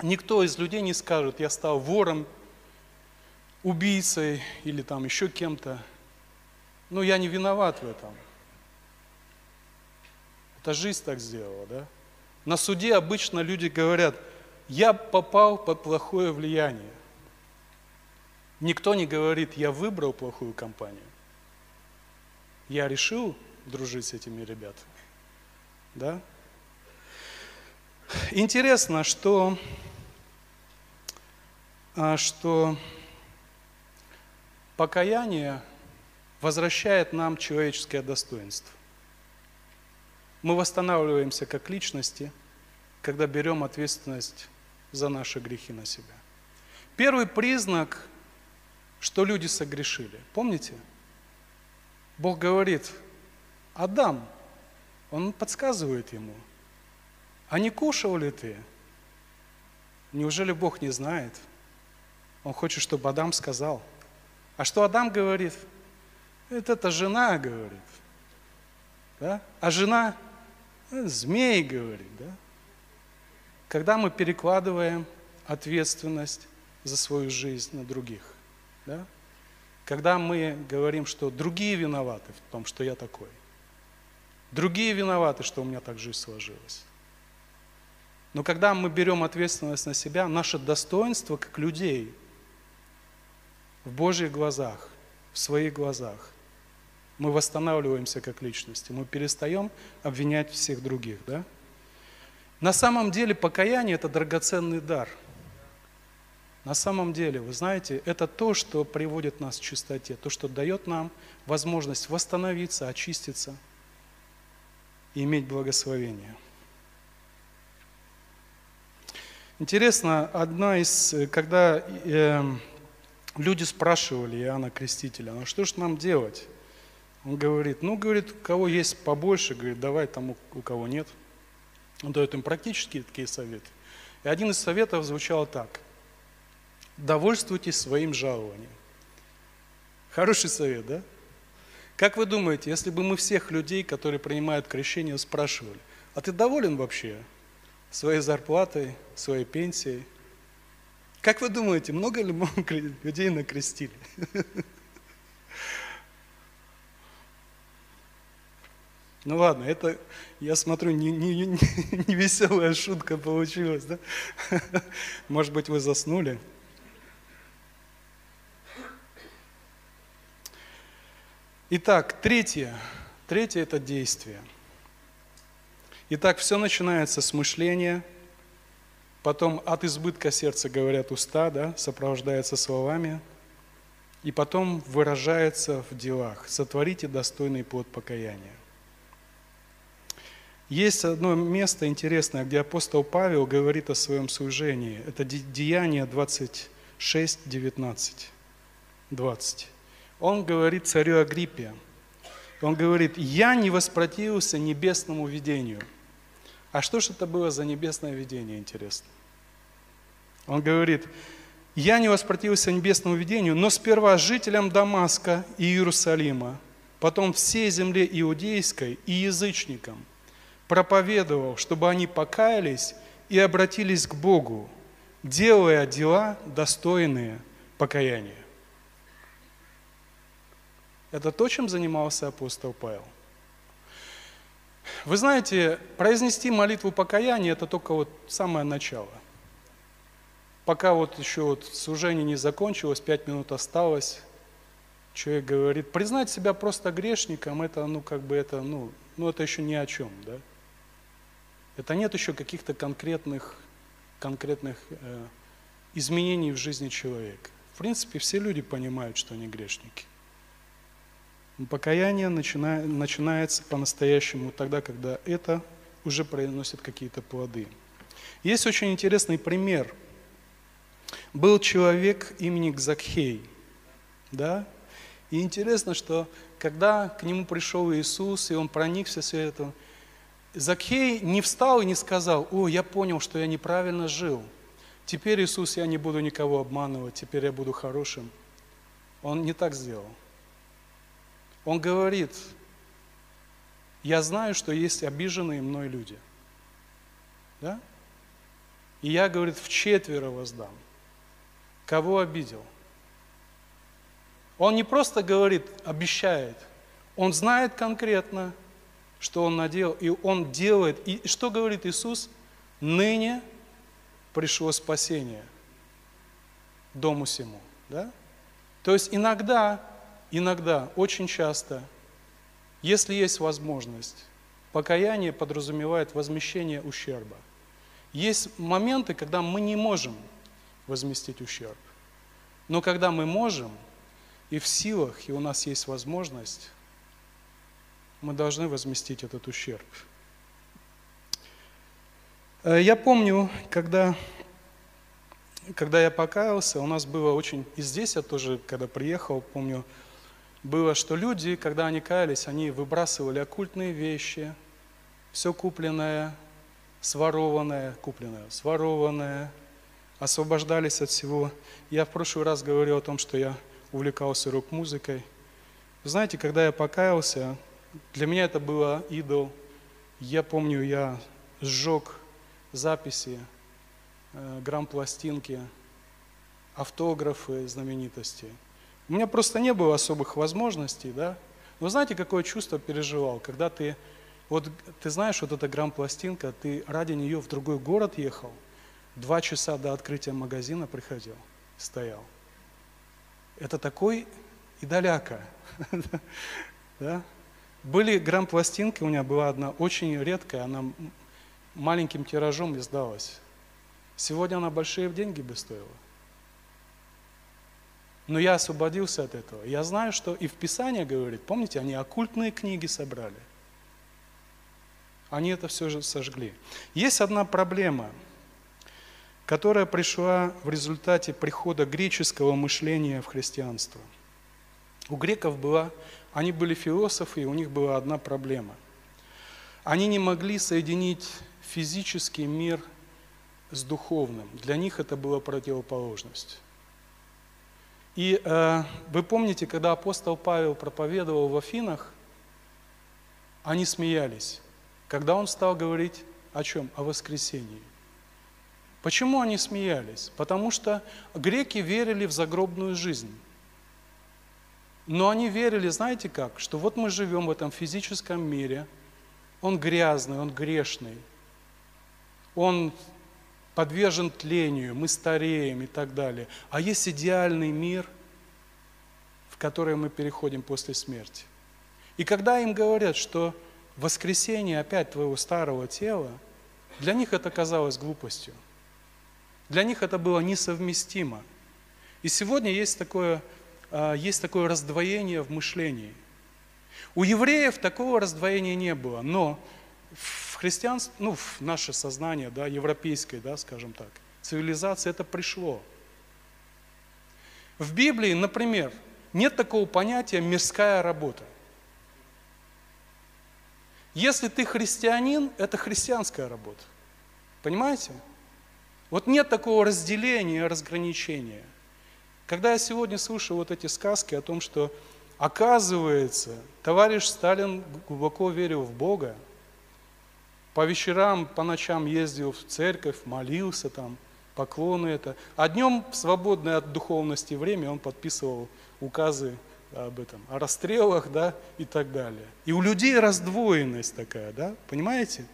никто из людей не скажет, я стал вором, убийцей или там еще кем-то. Ну, я не виноват в этом. Это жизнь так сделала, да? На суде обычно люди говорят, я попал под плохое влияние. Никто не говорит, я выбрал плохую компанию. Я решил дружить с этими ребятами. Да? Интересно, что, а, что покаяние возвращает нам человеческое достоинство. Мы восстанавливаемся как личности, когда берем ответственность за наши грехи на себя. Первый признак что люди согрешили. Помните? Бог говорит, Адам, он подсказывает ему, а не кушал ли ты? Неужели Бог не знает? Он хочет, чтобы Адам сказал. А что Адам говорит? Это, это жена говорит. Да? А жена э, змей говорит. Да? Когда мы перекладываем ответственность за свою жизнь на других. Да? Когда мы говорим, что другие виноваты в том, что я такой. Другие виноваты, что у меня так жизнь сложилась. Но когда мы берем ответственность на себя, наше достоинство как людей в Божьих глазах, в своих глазах, мы восстанавливаемся как личности, мы перестаем обвинять всех других. Да? На самом деле покаяние – это драгоценный дар – на самом деле, вы знаете, это то, что приводит нас к чистоте, то, что дает нам возможность восстановиться, очиститься и иметь благословение. Интересно, одна из, когда э, люди спрашивали Иоанна Крестителя, ну что же нам делать? Он говорит, ну, говорит, у кого есть побольше, говорит, давай тому, у кого нет. Он дает им практические такие советы. И один из советов звучал так довольствуйтесь своим жалованием. Хороший совет, да? Как вы думаете, если бы мы всех людей, которые принимают крещение, спрашивали, а ты доволен вообще своей зарплатой, своей пенсией? Как вы думаете, много ли мы людей накрестили? Ну ладно, это, я смотрю, не, не, не, веселая шутка получилась, да? Может быть, вы заснули? Итак, третье. Третье – это действие. Итак, все начинается с мышления, потом от избытка сердца говорят уста, да, сопровождается словами, и потом выражается в делах. Сотворите достойный плод покаяния. Есть одно место интересное, где апостол Павел говорит о своем служении. Это Деяние 26, 19, 20 он говорит царю Агриппе, он говорит, я не воспротивился небесному видению. А что же это было за небесное видение, интересно? Он говорит, я не воспротивился небесному видению, но сперва жителям Дамаска и Иерусалима, потом всей земле иудейской и язычникам проповедовал, чтобы они покаялись и обратились к Богу, делая дела, достойные покаяния. Это то, чем занимался апостол Павел. Вы знаете, произнести молитву покаяния – это только вот самое начало. Пока вот еще вот служение не закончилось, пять минут осталось, человек говорит, признать себя просто грешником, это, ну, как бы это, ну, ну, это еще ни о чем, да? Это нет еще каких-то конкретных, конкретных э, изменений в жизни человека. В принципе, все люди понимают, что они грешники. Но покаяние начинает, начинается по-настоящему тогда, когда это уже приносит какие-то плоды. Есть очень интересный пример. Был человек имени Закхей, да? И интересно, что когда к нему пришел Иисус, и он проникся все Закхей не встал и не сказал, о, я понял, что я неправильно жил. Теперь, Иисус, я не буду никого обманывать, теперь я буду хорошим. Он не так сделал. Он говорит, я знаю, что есть обиженные мной люди. Да? И я, говорит, в четверо воздам. Кого обидел? Он не просто говорит, обещает. Он знает конкретно, что он надел, и он делает. И что говорит Иисус? Ныне пришло спасение дому всему. Да? То есть иногда, иногда, очень часто, если есть возможность, покаяние подразумевает возмещение ущерба. Есть моменты, когда мы не можем возместить ущерб. Но когда мы можем, и в силах, и у нас есть возможность, мы должны возместить этот ущерб. Э, я помню, когда, когда я покаялся, у нас было очень, и здесь я тоже, когда приехал, помню, было, что люди, когда они каялись, они выбрасывали оккультные вещи, все купленное, сворованное, купленное, сворованное, освобождались от всего. Я в прошлый раз говорил о том, что я увлекался рок-музыкой. знаете, когда я покаялся, для меня это было идол. Я помню, я сжег записи, э, грамм-пластинки, автографы знаменитостей. У меня просто не было особых возможностей, да. Вы знаете, какое чувство переживал, когда ты, вот ты знаешь, вот эта грамм-пластинка, ты ради нее в другой город ехал, два часа до открытия магазина приходил, стоял. Это такой идоляка, да. Были грамм-пластинки, у меня была одна очень редкая, она маленьким тиражом издалась. Сегодня она большие деньги бы стоила. Но я освободился от этого. Я знаю, что и в Писании говорит, помните, они оккультные книги собрали. Они это все же сожгли. Есть одна проблема, которая пришла в результате прихода греческого мышления в христианство. У греков была, они были философы, и у них была одна проблема. Они не могли соединить физический мир с духовным. Для них это была противоположность. И э, вы помните, когда апостол Павел проповедовал в Афинах, они смеялись, когда он стал говорить о чем? О воскресении. Почему они смеялись? Потому что греки верили в загробную жизнь. Но они верили, знаете как, что вот мы живем в этом физическом мире, он грязный, он грешный, он подвержен тлению, мы стареем и так далее. А есть идеальный мир, в который мы переходим после смерти. И когда им говорят, что воскресение опять твоего старого тела, для них это казалось глупостью. Для них это было несовместимо. И сегодня есть такое, есть такое раздвоение в мышлении. У евреев такого раздвоения не было, но в христианстве, ну, в наше сознание, да, европейское, да, скажем так, цивилизация это пришло. В Библии, например, нет такого понятия мирская работа. Если ты христианин, это христианская работа. Понимаете? Вот нет такого разделения, разграничения. Когда я сегодня слушаю вот эти сказки о том, что оказывается, товарищ Сталин глубоко верил в Бога, по вечерам, по ночам ездил в церковь, молился там, поклоны это. А днем, в свободное от духовности время, он подписывал указы об этом, о расстрелах, да, и так далее. И у людей раздвоенность такая, да, понимаете?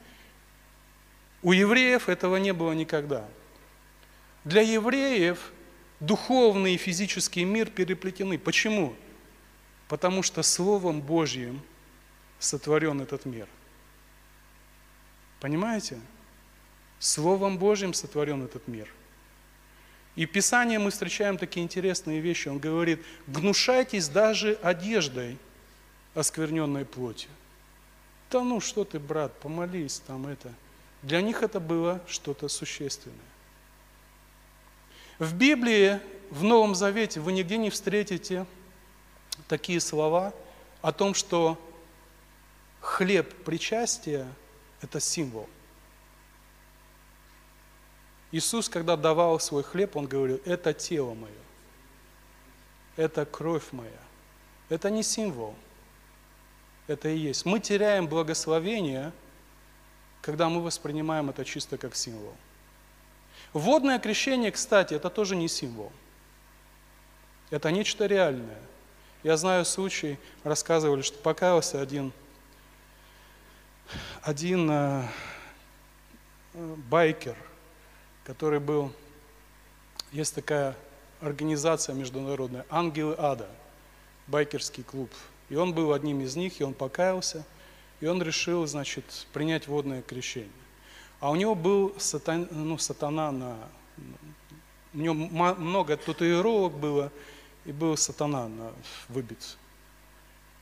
У евреев этого не было никогда. Для евреев духовный и физический мир переплетены. Почему? Потому что Словом Божьим сотворен этот мир – Понимаете? Словом Божьим сотворен этот мир. И в Писании мы встречаем такие интересные вещи. Он говорит, гнушайтесь даже одеждой, оскверненной плотью. Да ну что ты, брат, помолись там это. Для них это было что-то существенное. В Библии, в Новом Завете вы нигде не встретите такие слова о том, что хлеб причастия – это символ. Иисус, когда давал свой хлеб, Он говорил, это тело мое, это кровь моя. Это не символ, это и есть. Мы теряем благословение, когда мы воспринимаем это чисто как символ. Водное крещение, кстати, это тоже не символ. Это нечто реальное. Я знаю случай, рассказывали, что покаялся один, один э, байкер, который был, есть такая организация международная, Ангелы Ада, байкерский клуб. И он был одним из них, и он покаялся, и он решил, значит, принять водное крещение. А у него был сатан, ну, сатана на... У него много татуировок было, и был сатана на, выбит.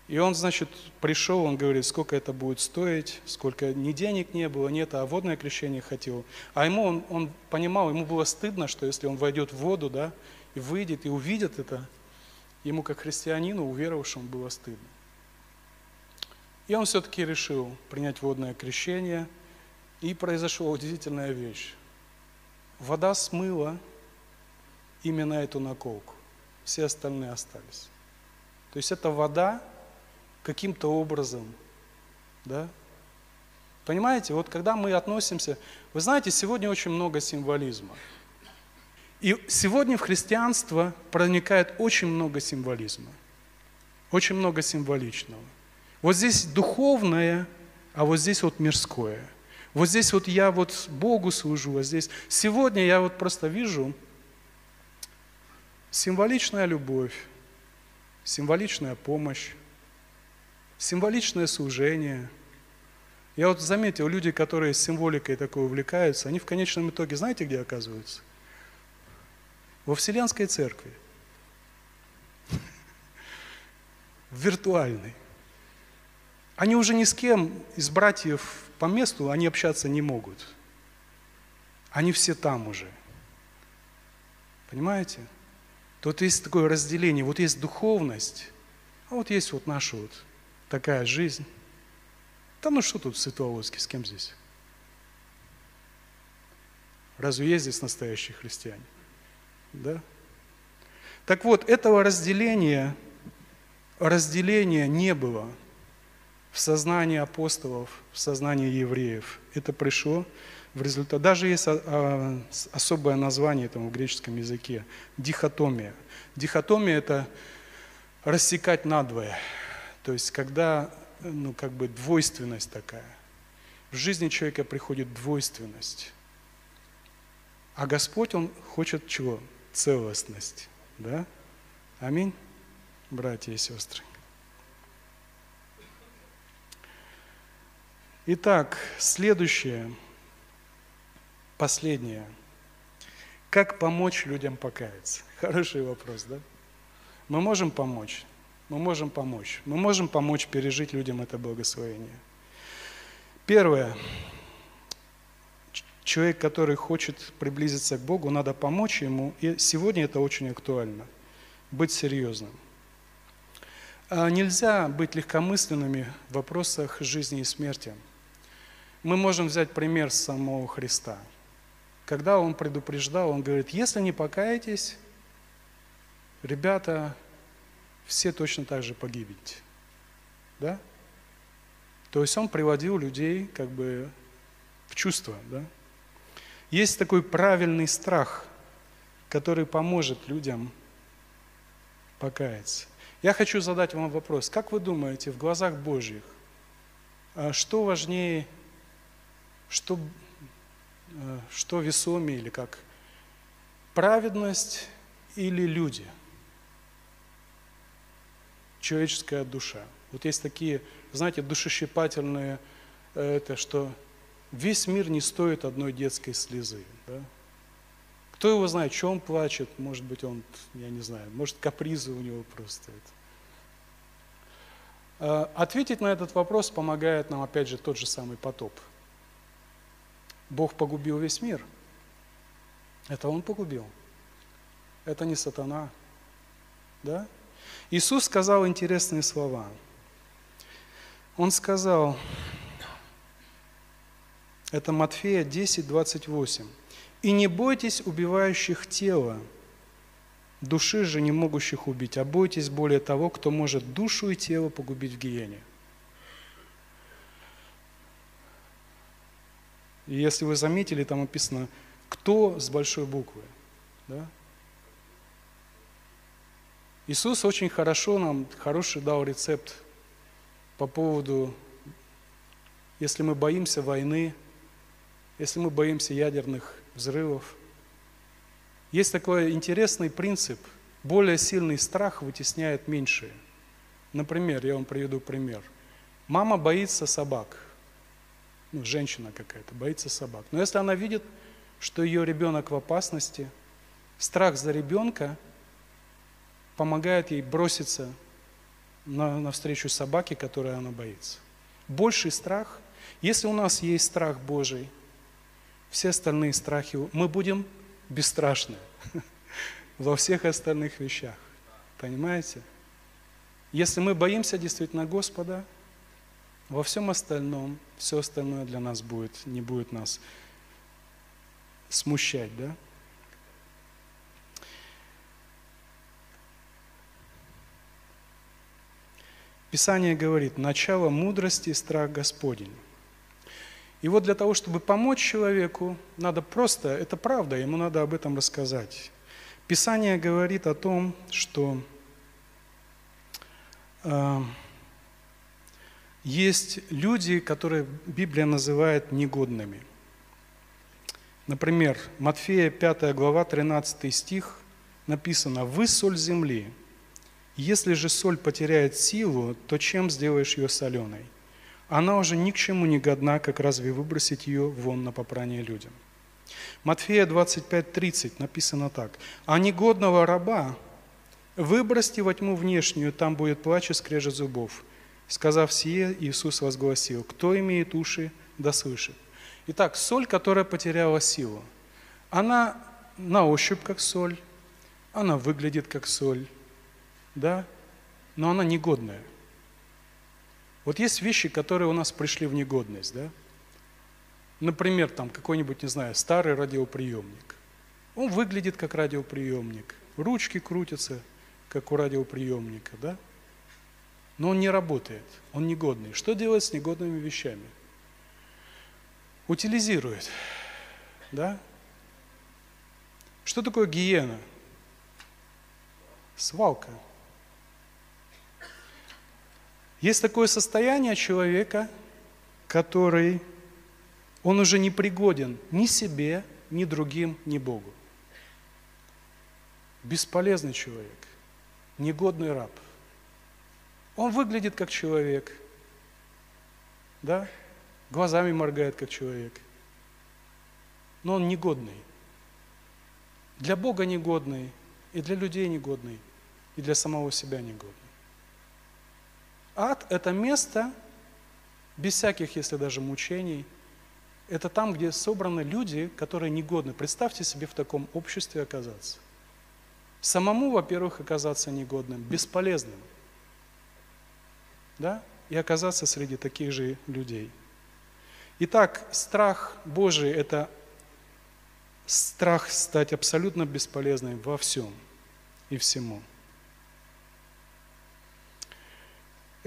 И он, значит, пришел, он говорит, сколько это будет стоить, сколько ни денег не было, нет, а водное крещение хотел. А ему, он, он понимал, ему было стыдно, что если он войдет в воду, да, и выйдет, и увидит это, ему как христианину, уверовавшему, было стыдно. И он все-таки решил принять водное крещение, и произошла удивительная вещь. Вода смыла именно эту наколку, все остальные остались. То есть эта вода каким-то образом, да? Понимаете, вот когда мы относимся, вы знаете, сегодня очень много символизма. И сегодня в христианство проникает очень много символизма, очень много символичного. Вот здесь духовное, а вот здесь вот мирское. Вот здесь вот я вот Богу служу, а здесь... Сегодня я вот просто вижу символичная любовь, символичная помощь, символичное служение. Я вот заметил, люди, которые с символикой такой увлекаются, они в конечном итоге, знаете, где оказываются? Во Вселенской Церкви. Виртуальной. Они уже ни с кем из братьев по месту, они общаться не могут. Они все там уже. Понимаете? Тут есть такое разделение. Вот есть духовность, а вот есть вот наша вот такая жизнь. Да ну что тут в Светловодске, с кем здесь? Разве есть здесь настоящие христиане? Да? Так вот, этого разделения, разделения не было в сознании апостолов, в сознании евреев. Это пришло в результате. Даже есть а, а, особое название этому в греческом языке – дихотомия. Дихотомия – это рассекать надвое. То есть, когда, ну, как бы двойственность такая. В жизни человека приходит двойственность. А Господь, Он хочет чего? Целостность. Да? Аминь, братья и сестры. Итак, следующее, последнее. Как помочь людям покаяться? Хороший вопрос, да? Мы можем помочь. Мы можем помочь. Мы можем помочь пережить людям это благословение. Первое. Человек, который хочет приблизиться к Богу, надо помочь ему. И сегодня это очень актуально. Быть серьезным. А нельзя быть легкомысленными в вопросах жизни и смерти. Мы можем взять пример самого Христа. Когда Он предупреждал, Он говорит, если не покаетесь, ребята, все точно так же погибнете. Да? То есть Он приводил людей как бы в чувство. Да? Есть такой правильный страх, который поможет людям покаяться. Я хочу задать вам вопрос. Как вы думаете, в глазах Божьих, а что важнее что, э, что весомее или как? Праведность или люди? Человеческая душа. Вот есть такие, знаете, душещипательные, э, это что весь мир не стоит одной детской слезы. Да? Кто его знает, что он плачет, может быть, он, я не знаю, может, капризы у него просто. Это. Ответить на этот вопрос помогает нам, опять же, тот же самый потоп. Бог погубил весь мир. Это Он погубил. Это не сатана. Да? Иисус сказал интересные слова. Он сказал, это Матфея 10, 28. «И не бойтесь убивающих тело, души же не могущих убить, а бойтесь более того, кто может душу и тело погубить в гиене». И если вы заметили, там написано «кто» с большой буквы. Да? Иисус очень хорошо нам, хороший дал рецепт по поводу, если мы боимся войны, если мы боимся ядерных взрывов. Есть такой интересный принцип. Более сильный страх вытесняет меньшие. Например, я вам приведу пример. Мама боится собак. Ну, женщина какая-то боится собак. Но если она видит, что ее ребенок в опасности, страх за ребенка помогает ей броситься на, навстречу собаке, которой она боится. Больший страх, если у нас есть страх Божий, все остальные страхи, мы будем бесстрашны во всех остальных вещах. Понимаете? Если мы боимся действительно Господа, во всем остальном, все остальное для нас будет, не будет нас смущать, да? Писание говорит, начало мудрости – страх Господень. И вот для того, чтобы помочь человеку, надо просто, это правда, ему надо об этом рассказать. Писание говорит о том, что э, есть люди, которые Библия называет негодными. Например, Матфея 5 глава 13 стих написано «Вы соль земли, если же соль потеряет силу, то чем сделаешь ее соленой?» она уже ни к чему не годна, как разве выбросить ее вон на попрание людям. Матфея 25:30 написано так. «А негодного раба выбросьте во тьму внешнюю, там будет плач и скрежет зубов». Сказав сие, Иисус возгласил, «Кто имеет уши, да слышит». Итак, соль, которая потеряла силу, она на ощупь как соль, она выглядит как соль, да, но она негодная – вот есть вещи, которые у нас пришли в негодность, да? Например, там какой-нибудь, не знаю, старый радиоприемник. Он выглядит как радиоприемник, ручки крутятся, как у радиоприемника, да? Но он не работает, он негодный. Что делать с негодными вещами? Утилизирует, да? Что такое гиена? Свалка. Есть такое состояние человека, который, он уже не пригоден ни себе, ни другим, ни Богу. Бесполезный человек, негодный раб. Он выглядит как человек, да, глазами моргает как человек, но он негодный. Для Бога негодный, и для людей негодный, и для самого себя негодный. Ад – это место, без всяких, если даже мучений, это там, где собраны люди, которые негодны. Представьте себе в таком обществе оказаться. Самому, во-первых, оказаться негодным, бесполезным. Да? И оказаться среди таких же людей. Итак, страх Божий – это страх стать абсолютно бесполезным во всем и всему.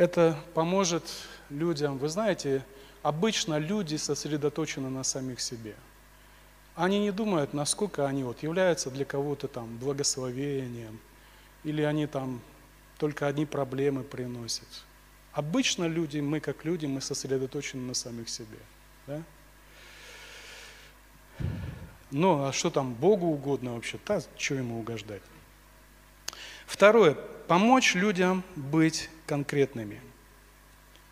это поможет людям. Вы знаете, обычно люди сосредоточены на самих себе. Они не думают, насколько они вот являются для кого-то там благословением, или они там только одни проблемы приносят. Обычно люди, мы как люди, мы сосредоточены на самих себе. Да? Ну, а что там Богу угодно вообще? Да, что ему угождать? Второе. Помочь людям быть конкретными.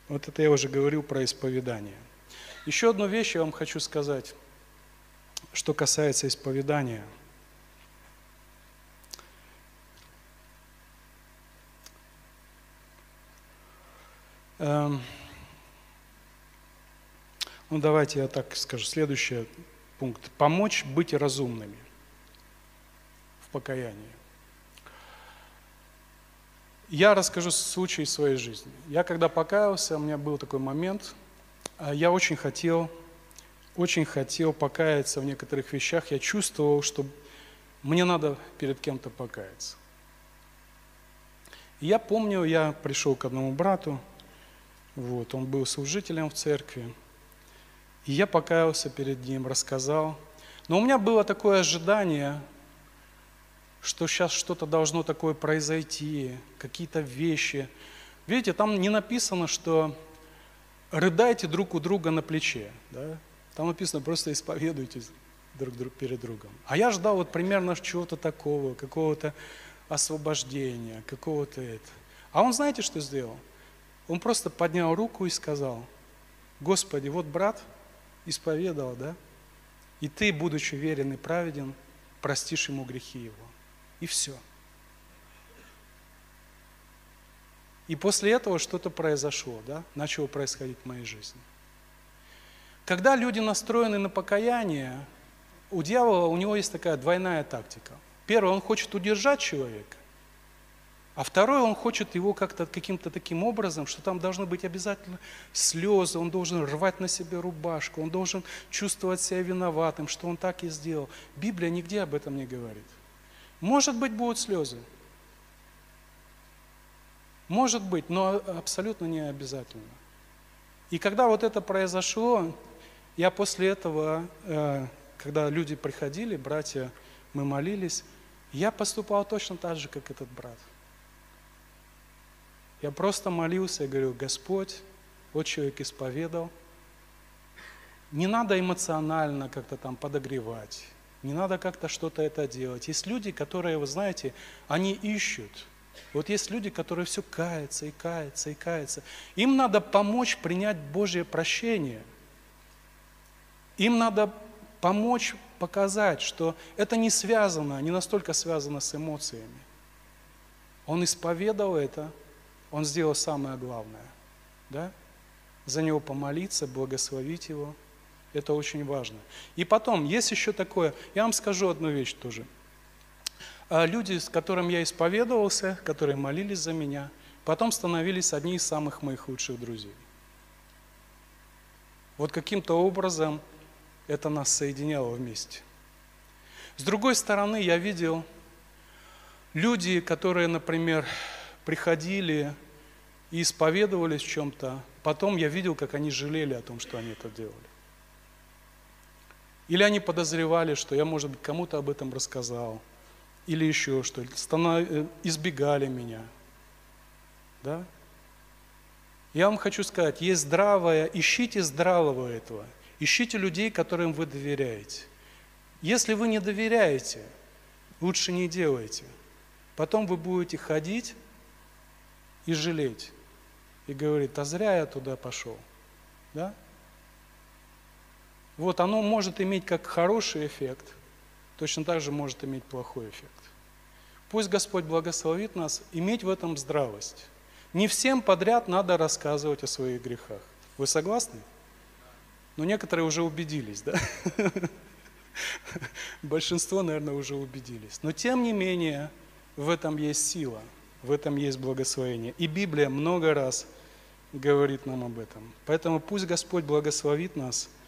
Вот это я уже говорил про исповедание. Еще одну вещь я вам хочу сказать, что касается исповедания. Ну, давайте я так скажу. Следующий пункт. Помочь быть разумными в покаянии. Я расскажу случай своей жизни. Я когда покаялся, у меня был такой момент, а, я очень хотел, очень хотел покаяться в некоторых вещах. Я чувствовал, что мне надо перед кем-то покаяться. Я помню, я пришел к одному брату, вот, он был служителем в церкви, и я покаялся перед ним, рассказал. Но у меня было такое ожидание, что сейчас что-то должно такое произойти, какие-то вещи. Видите, там не написано, что рыдайте друг у друга на плече. Да? Там написано, просто исповедуйтесь друг, друг перед другом. А я ждал вот примерно чего-то такого, какого-то освобождения, какого-то это. А он знаете, что сделал? Он просто поднял руку и сказал, Господи, вот брат исповедовал, да? И ты, будучи верен и праведен, простишь ему грехи его. И все. И после этого что-то произошло, да? начало происходить в моей жизни. Когда люди настроены на покаяние, у дьявола у него есть такая двойная тактика. Первое, он хочет удержать человека, а второе, он хочет его как-то каким-то таким образом, что там должны быть обязательно слезы, он должен рвать на себе рубашку, он должен чувствовать себя виноватым, что он так и сделал. Библия нигде об этом не говорит. Может быть, будут слезы. Может быть, но абсолютно не обязательно. И когда вот это произошло, я после этого, э, когда люди приходили, братья, мы молились, я поступал точно так же, как этот брат. Я просто молился и говорю, Господь, вот человек исповедал. Не надо эмоционально как-то там подогревать. Не надо как-то что-то это делать. Есть люди, которые, вы знаете, они ищут. Вот есть люди, которые все каются и каются и каются. Им надо помочь принять Божье прощение. Им надо помочь показать, что это не связано, не настолько связано с эмоциями. Он исповедовал это, он сделал самое главное. Да? За него помолиться, благословить его – это очень важно. И потом, есть еще такое, я вам скажу одну вещь тоже. А, люди, с которыми я исповедовался, которые молились за меня, потом становились одни из самых моих лучших друзей. Вот каким-то образом это нас соединяло вместе. С другой стороны, я видел люди, которые, например, приходили и исповедовались в чем-то, потом я видел, как они жалели о том, что они это делали. Или они подозревали, что я, может быть, кому-то об этом рассказал, или еще что э, избегали меня. Да? Я вам хочу сказать, есть здравое, ищите здравого этого, ищите людей, которым вы доверяете. Если вы не доверяете, лучше не делайте. Потом вы будете ходить и жалеть. И говорить, а зря я туда пошел. Да? Вот оно может иметь как хороший эффект, точно так же может иметь плохой эффект. Пусть Господь благословит нас иметь в этом здравость. Не всем подряд надо рассказывать о своих грехах. Вы согласны? Но некоторые уже убедились, да? Большинство, наверное, уже убедились. Но тем не менее, в этом есть сила, в этом есть благословение. И Библия много раз говорит нам об этом. Поэтому пусть Господь благословит нас –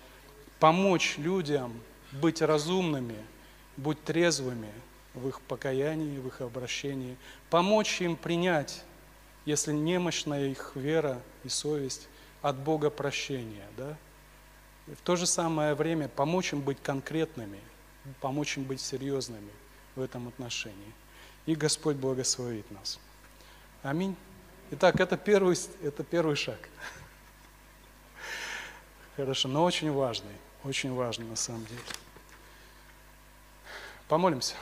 помочь людям быть разумными, быть трезвыми в их покаянии, в их обращении, помочь им принять, если немощная их вера и совесть, от Бога прощения. Да? И в то же самое время помочь им быть конкретными, помочь им быть серьезными в этом отношении. И Господь благословит нас. Аминь. Итак, это первый, это первый шаг. Хорошо, но очень важный. Очень важно на самом деле. Помолимся.